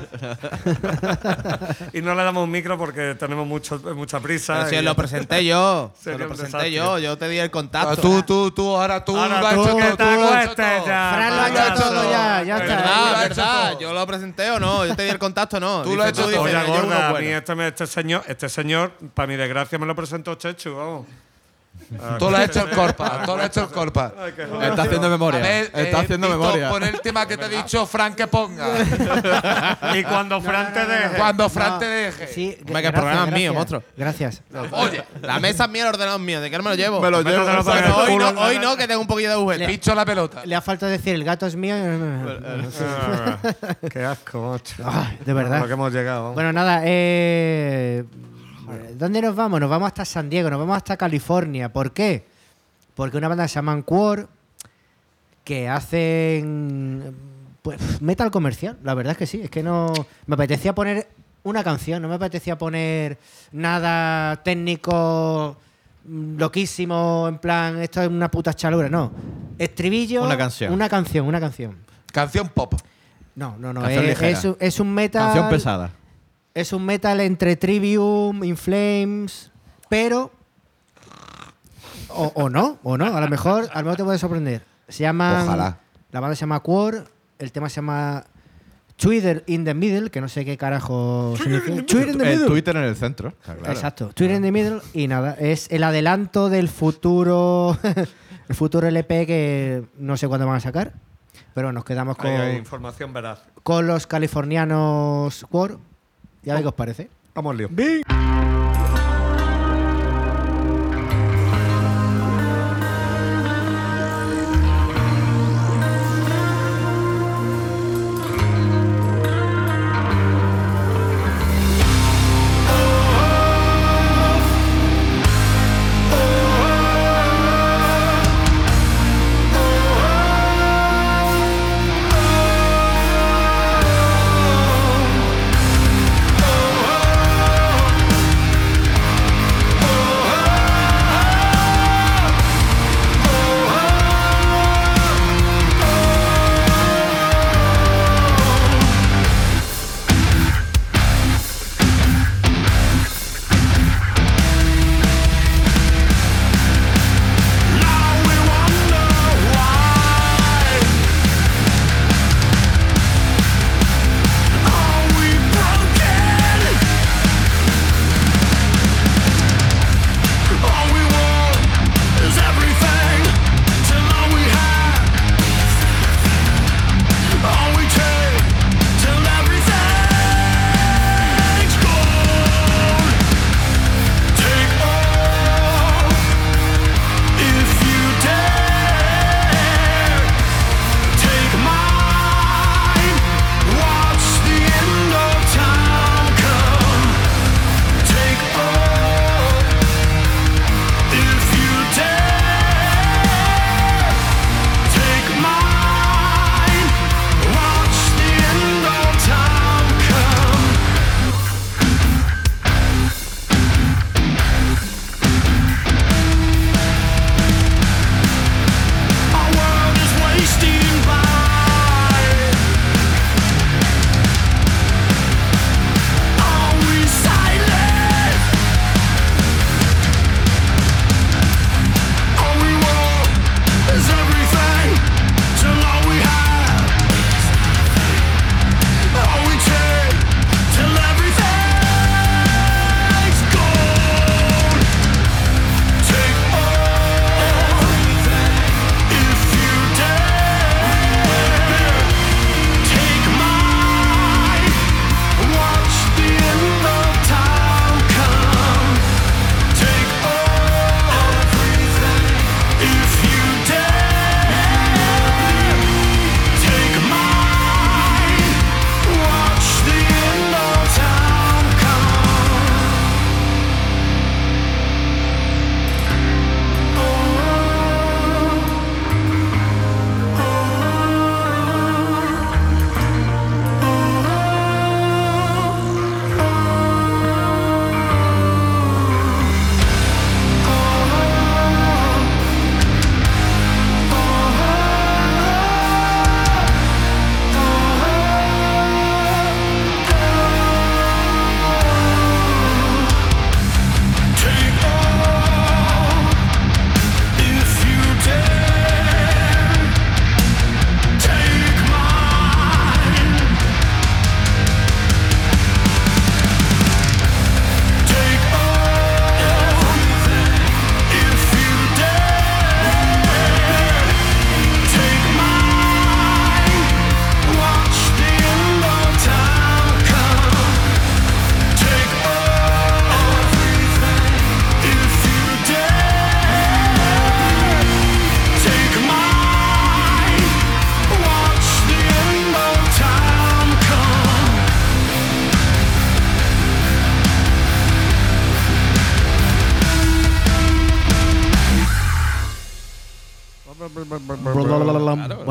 y no le damos un micro porque tenemos mucho, mucha prisa. Pero si y- lo presenté yo, se lo presenté desastre. yo, yo te di el Ah, contacto. tú, tú, tú, ahora tú Ahora tú hecho que te Tú acuestes ya, Fran lo ha hecho todo ya, ya está. ¿Verdad? Tú ¿Verdad? ¿Yo lo presenté o no? Yo te di el contacto, no. Tú lo has hecho todo. Oye, gorda, a mí este, me- este señor, este señor, para mi desgracia, me lo presentó Chechu, vamos. Todo lo ha hecho el Corpa, todo lo ha hecho el Corpa. Está haciendo memoria. A ver, Está eh, haciendo memoria. Pon el tema que te he dicho, Fran, que ponga. Y cuando Fran te deje. Cuando Fran No, te deje. Sí, Hombre, que el programa es mío, monstruo. Gracias. Oye, La mesa es mía, el ordenador es mío. ¿De qué no me lo llevo? Me lo llevo. Bueno, hoy, no, hoy no, que tengo un poquillo de agujeta. picho la pelota. Le ha faltado decir el gato es mío. Ah, Qué asco, macho. Ay, de verdad. lo que hemos llegado. Bueno, nada, eh, ¿dónde nos vamos? Nos vamos hasta San Diego, nos vamos hasta California. ¿Por qué? Porque una banda se llama Quor que hacen pues, metal comercial. La verdad es que sí, es que no. Me apetecía poner una canción, no me apetecía poner nada técnico mm, loquísimo, en plan, esto es una puta chalura, no. Estribillo. Una canción. Una canción, una canción. Canción pop. No, no, no. Canción Es, ligera. es un- es un metal. Canción pesada. Es un metal entre Trivium, In Flames, pero. O, o no, o no. A lo mejor, a lo mejor te puede sorprender. Se llama. Ojalá. La banda se llama Quor, el tema se llama Twitter in the Middle, que no sé qué carajo significa. Twitter in the El Middle. Twitter en el centro. claro. Exacto, Twitter in the Middle y nada, es el adelanto del futuro el futuro LP que no sé cuándo van a sacar, pero nos quedamos con, hay información veraz. con los californianos Quor. Ya ver qué os parece. Vamos, lío. Oh,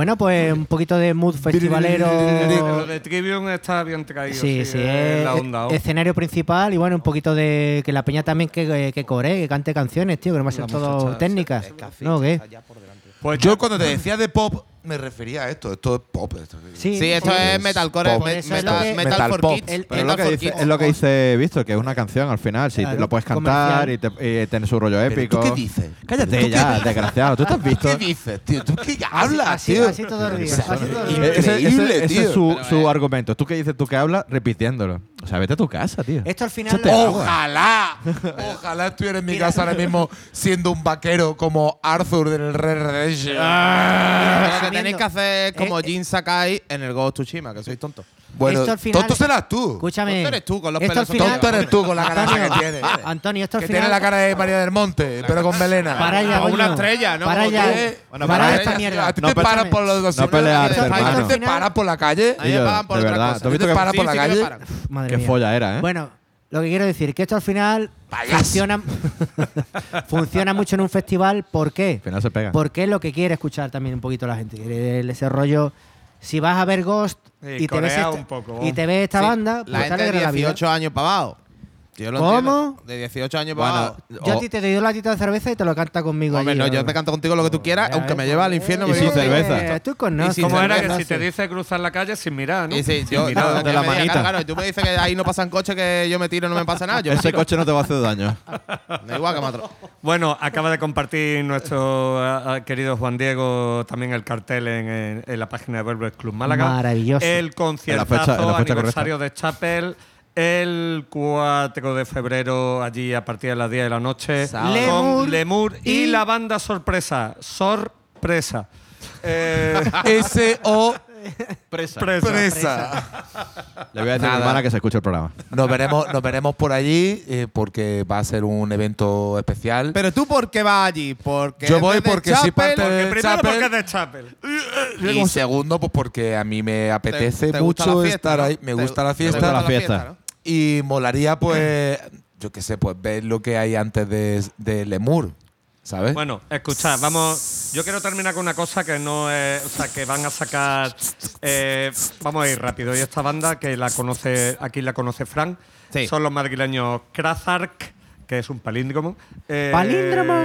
Bueno, pues un poquito de mood Lo festivalero. de Trivium está bien traído. Sí, sí, es es la onda. ¿o? escenario principal y bueno, un poquito de que la peña también que, que coree, que cante canciones, tío, que no va a ser todo muchacha, técnicas. ¿No? ¿Qué? Pues Yo cuando te decía de pop, me refería a esto. Esto es pop. esto- Sí, Sí, esto es metalcore, pop. Eso es metal, lo que- metal Metal for pop. kids. El- Pero es metal lo que for dice, kids. es lo que dice Víctor, que es una canción al final. Si Claro, lo puedes cantar y, comercial. te, y tiene su rollo ¿Pero épico. ¿Tú qué dices? Cállate ¿Tú qué ya, dices? desgraciado. ¿Tú te has visto? ¿Qué dices, tío? ¿Tú qué hablas, así, tío? así todo el día, O sea, así todo el increíble, día. Ese, ese- ese tío. es su, su argumento. Tú que dices tú que hablas repitiéndolo. O sea, vete a tu casa, tío. Esto al final. Ojalá, ojalá estuviera en mi casa ahora mismo siendo un vaquero como Arthur del Red Redemption. Lo que Resumiendo, tenéis que hacer es como eh, Jin Sakai en el Ghost of Tsushima, que sois tontos. Bueno, esto al final- tonto serás tú. Escúchame. Tonto eres tú, con los esto pelos al final- Tonto eres tú con la cara Antonio, que tienes. Antonio, esto al Que final. tiene la cara de María del Monte, pero con melena. Para allá, O una estrella, ¿no? Para allá. Bueno, para para esta mierda. ¿A ti No, te paran por los No esto hermano. ¿Te paran por la calle? A mí me pagan por otra cosa. ¿tú has visto ¿Te que- paran por la que calle? Qué folla era, ¿eh? Bueno, lo que quiero decir que esto al final funciona, funciona mucho en un festival. ¿Por qué? Al final se pega. Porque es lo que quiere escuchar también un poquito la gente. Quiere el- ese rollo. Si vas a ver Ghost Sí, y, te ves esta, un poco, y te ves esta Sí, banda, la pues te gente de la vida. 18 años para abajo. Yo lo ¿Cómo? entiendo. De 18 años para Bueno, abajo. Yo a ti te doy un latito de cerveza y te lo canta conmigo. Hombre, allí, no, ¿o yo te canto contigo lo que tú quieras, Ya aunque me lleve al infierno. Y me sin cerveza. Tú con Y sin ¿Cómo era que si te dice cruzar la calle sin mirar, no? Y sí, Sin yo, de la manita. Claro, tú me dices que ahí no pasan coches, que yo me tiro y no me pasa nada. Ese coche no te va a hacer daño. Da igual que me Bueno, acaba de compartir nuestro querido Juan Diego también el cartel en, en- en la página de Velvet Club Málaga. Maravilloso. El conciertazo la la aniversario de Chapel. El 4 de febrero, allí a partir de las 10 de la noche, Sábado. con Lemur Lemur y, y- la banda sorpresa. Sorpresa. Eh, S.O. Presa. presa. Presa. Le voy a decir a mi hermana que se escuche el programa. Nos veremos, nos veremos por allí eh, porque va a ser un evento especial. Pero tú, ¿por qué vas allí? Porque Yo voy porque soy Chapel, parte de- Primero Chapel. porque es de Chapel. y segundo, pues porque a mí me apetece te gusta mucho fiesta, estar ¿no? ahí. Me Te- gusta la te gusta fiesta. la fiesta. Y molaría, pues, yo qué sé, pues ver lo que hay antes de, de Lemur. ¿Sabes? Bueno, escuchad, vamos. Yo quiero terminar con una cosa que no es. O sea, que van a sacar. eh, vamos a ir rápido. Y esta banda, que la conoce. Aquí la conoce Frank. Sí. Son los madrileños Krazark, que es un palíndromo. Eh, ¿Palíndromo?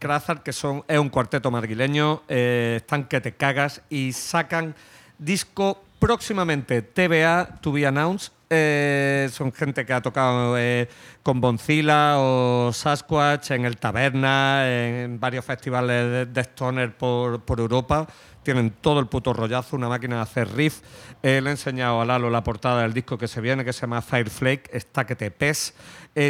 Krazark, que son, es un cuarteto madrileño. eh, están que te cagas y sacan disco próximamente. TBA, To Be Announced. Eh, son gente que ha tocado eh, con Boncila o Sasquatch en el Taberna, en varios festivales de, de Stoner por, por Europa. Tienen todo el puto rollazo, una máquina de hacer riff. Eh, le he enseñado a Lalo la portada del disco que se viene, que se llama Fireflake, está que te pes.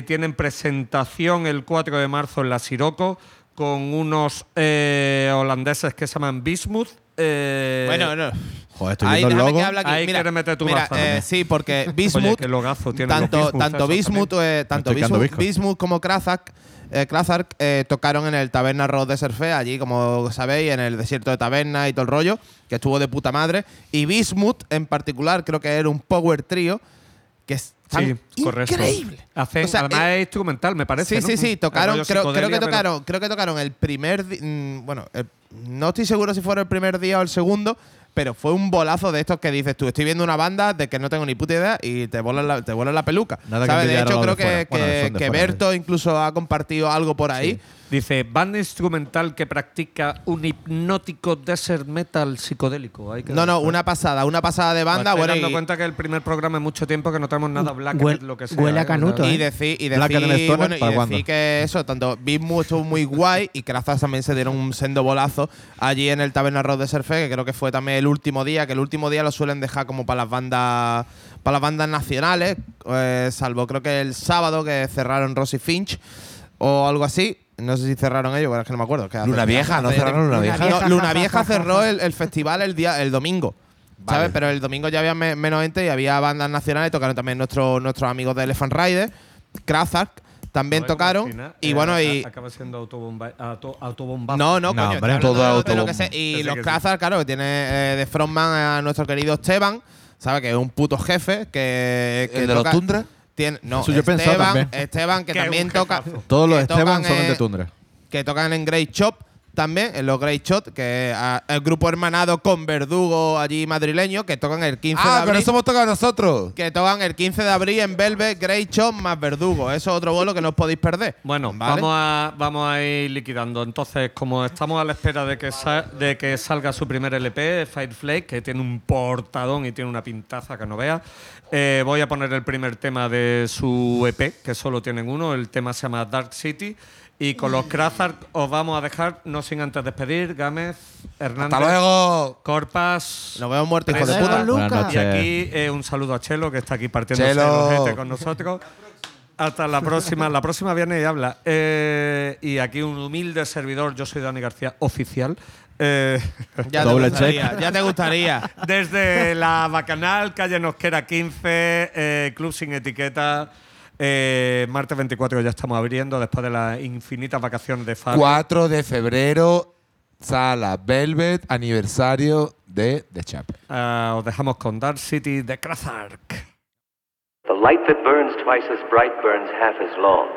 Tienen presentación el 4 de marzo en la Siroco con unos holandeses que se llaman Bismuth. Eh, Bueno, bueno. Joder, estoy Ahí, viendo el déjame logo. que hable aquí. Ahí mira, meter tu mira, eh, ¿no? sí, porque Bismuth, tienen tanto, los Bismuth tanto esos Bismuth, eh, tanto Bismuth, como Krazak, eh, Krazark, eh, tocaron en el Taberna Road de Surfe, allí, como sabéis, en el desierto de Taberna y todo el rollo, que estuvo de puta madre. Y Bismuth, en particular, creo que era un power trio que es Sí, correcto. increíble. Hacen, O sea, además eh, es instrumental, me parece. Sí, ¿no? sí, sí, tocaron, creo, creo que pero- tocaron, creo que tocaron el primer di- mm, bueno, el- no estoy seguro si fuera el primer día o el segundo, pero fue un bolazo de estos que dices tú, estoy viendo una banda de que no tengo ni puta idea y te vuelan la, te vuelan la peluca. Nada que ¿sabes? De envidiar a hecho, creo de que. Bueno, que- de que fuera, Berto incluso ha compartido algo por ahí. Dice, banda instrumental que practica un hipnótico desert metal psicodélico. Hay que No, no, una pasada, una pasada de banda. estáis Bueno, dando y, cuenta que el primer programa en mucho tiempo que no tenemos nada black, Huel- lo que sea. huele a ¿eh? canuto, y ¿eh? decir, y decir, Stoner, bueno, y ¿para decir cuándo? que eso, tanto Bismuth estuvo muy guay y Krazas también se dieron un sendo bolazo allí en el Taberna Road de Surfe, que creo que fue también el último día, que el último día lo suelen dejar como para las bandas para las bandas nacionales, eh, salvo creo que el sábado que cerraron Rosy Finch o algo así. No sé si cerraron ellos, pero es que no me acuerdo. Luna Vieja, ¿no cerraron Luna Vieja? No, Luna ja, ja, Vieja ja, ja, cerró el, el festival el día el domingo. Vale. ¿Sabes? Pero el domingo ya había me- menos gente y había bandas nacionales, tocaron también nuestros nuestros amigos de Elephant Rider, Krazak, también tocaron. y eh, bueno, a- y. Acaba siendo autobomba, auto- autobombazo. No, no, No, coño. hombre, estoy todo hablando de lo autobombo. que sé. Y los sí. Krazak, claro, que tiene eh, de frontman a nuestro querido Esteban, ¿sabes? Que es un puto jefe que. que ¿El de los toca- Tiene, no, Eso yo Esteban, también. Esteban, que también toca. jefazo. Todos los que Esteban tocan, son eh, de Tundra. que tocan en Great Shop, también en los Great Shot, que es ah, el grupo hermanado con Verdugo allí madrileño, que tocan el 15 de Ah, abril. pero eso hemos tocado nosotros. Que tocan el 15 de abril en Velvet, Great Shot más Verdugo. Eso es otro vuelo que no os podéis perder. Bueno, ¿vale? vamos, a, vamos a ir liquidando. Entonces, como estamos a la espera de que, sa- de que salga su primer LP, Fireflake, que tiene un portadón y tiene una pintaza que no veas, eh, voy a poner el primer tema de su EP, que solo tienen uno. El tema se llama Dark City. Y con los Krazar os vamos a dejar, no sin antes despedir, Gámez, Hernández, Hasta luego. Corpas. Nos vemos muertos, hijos de puta. Y aquí eh, un saludo a Chelo, que está aquí partiendo Chelo. con nosotros. Hasta la próxima. La próxima viene y habla. Eh, y aquí un humilde servidor, yo soy Dani García, oficial. Eh, Ya te Doble gustaría, ya te gustaría. desde la Bacanal, calle Nosquera 15, eh, Club Sin Etiqueta. eh, martes 24 ya estamos abriendo después de las infinitas vacaciones de Fabi. 4 de febrero, sala Velvet, aniversario de The Chap. Ah, os dejamos con Dark City de Krazark. The light that burns twice as bright burns half as long,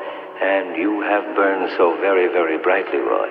and you have burned so very, very brightly, Roy.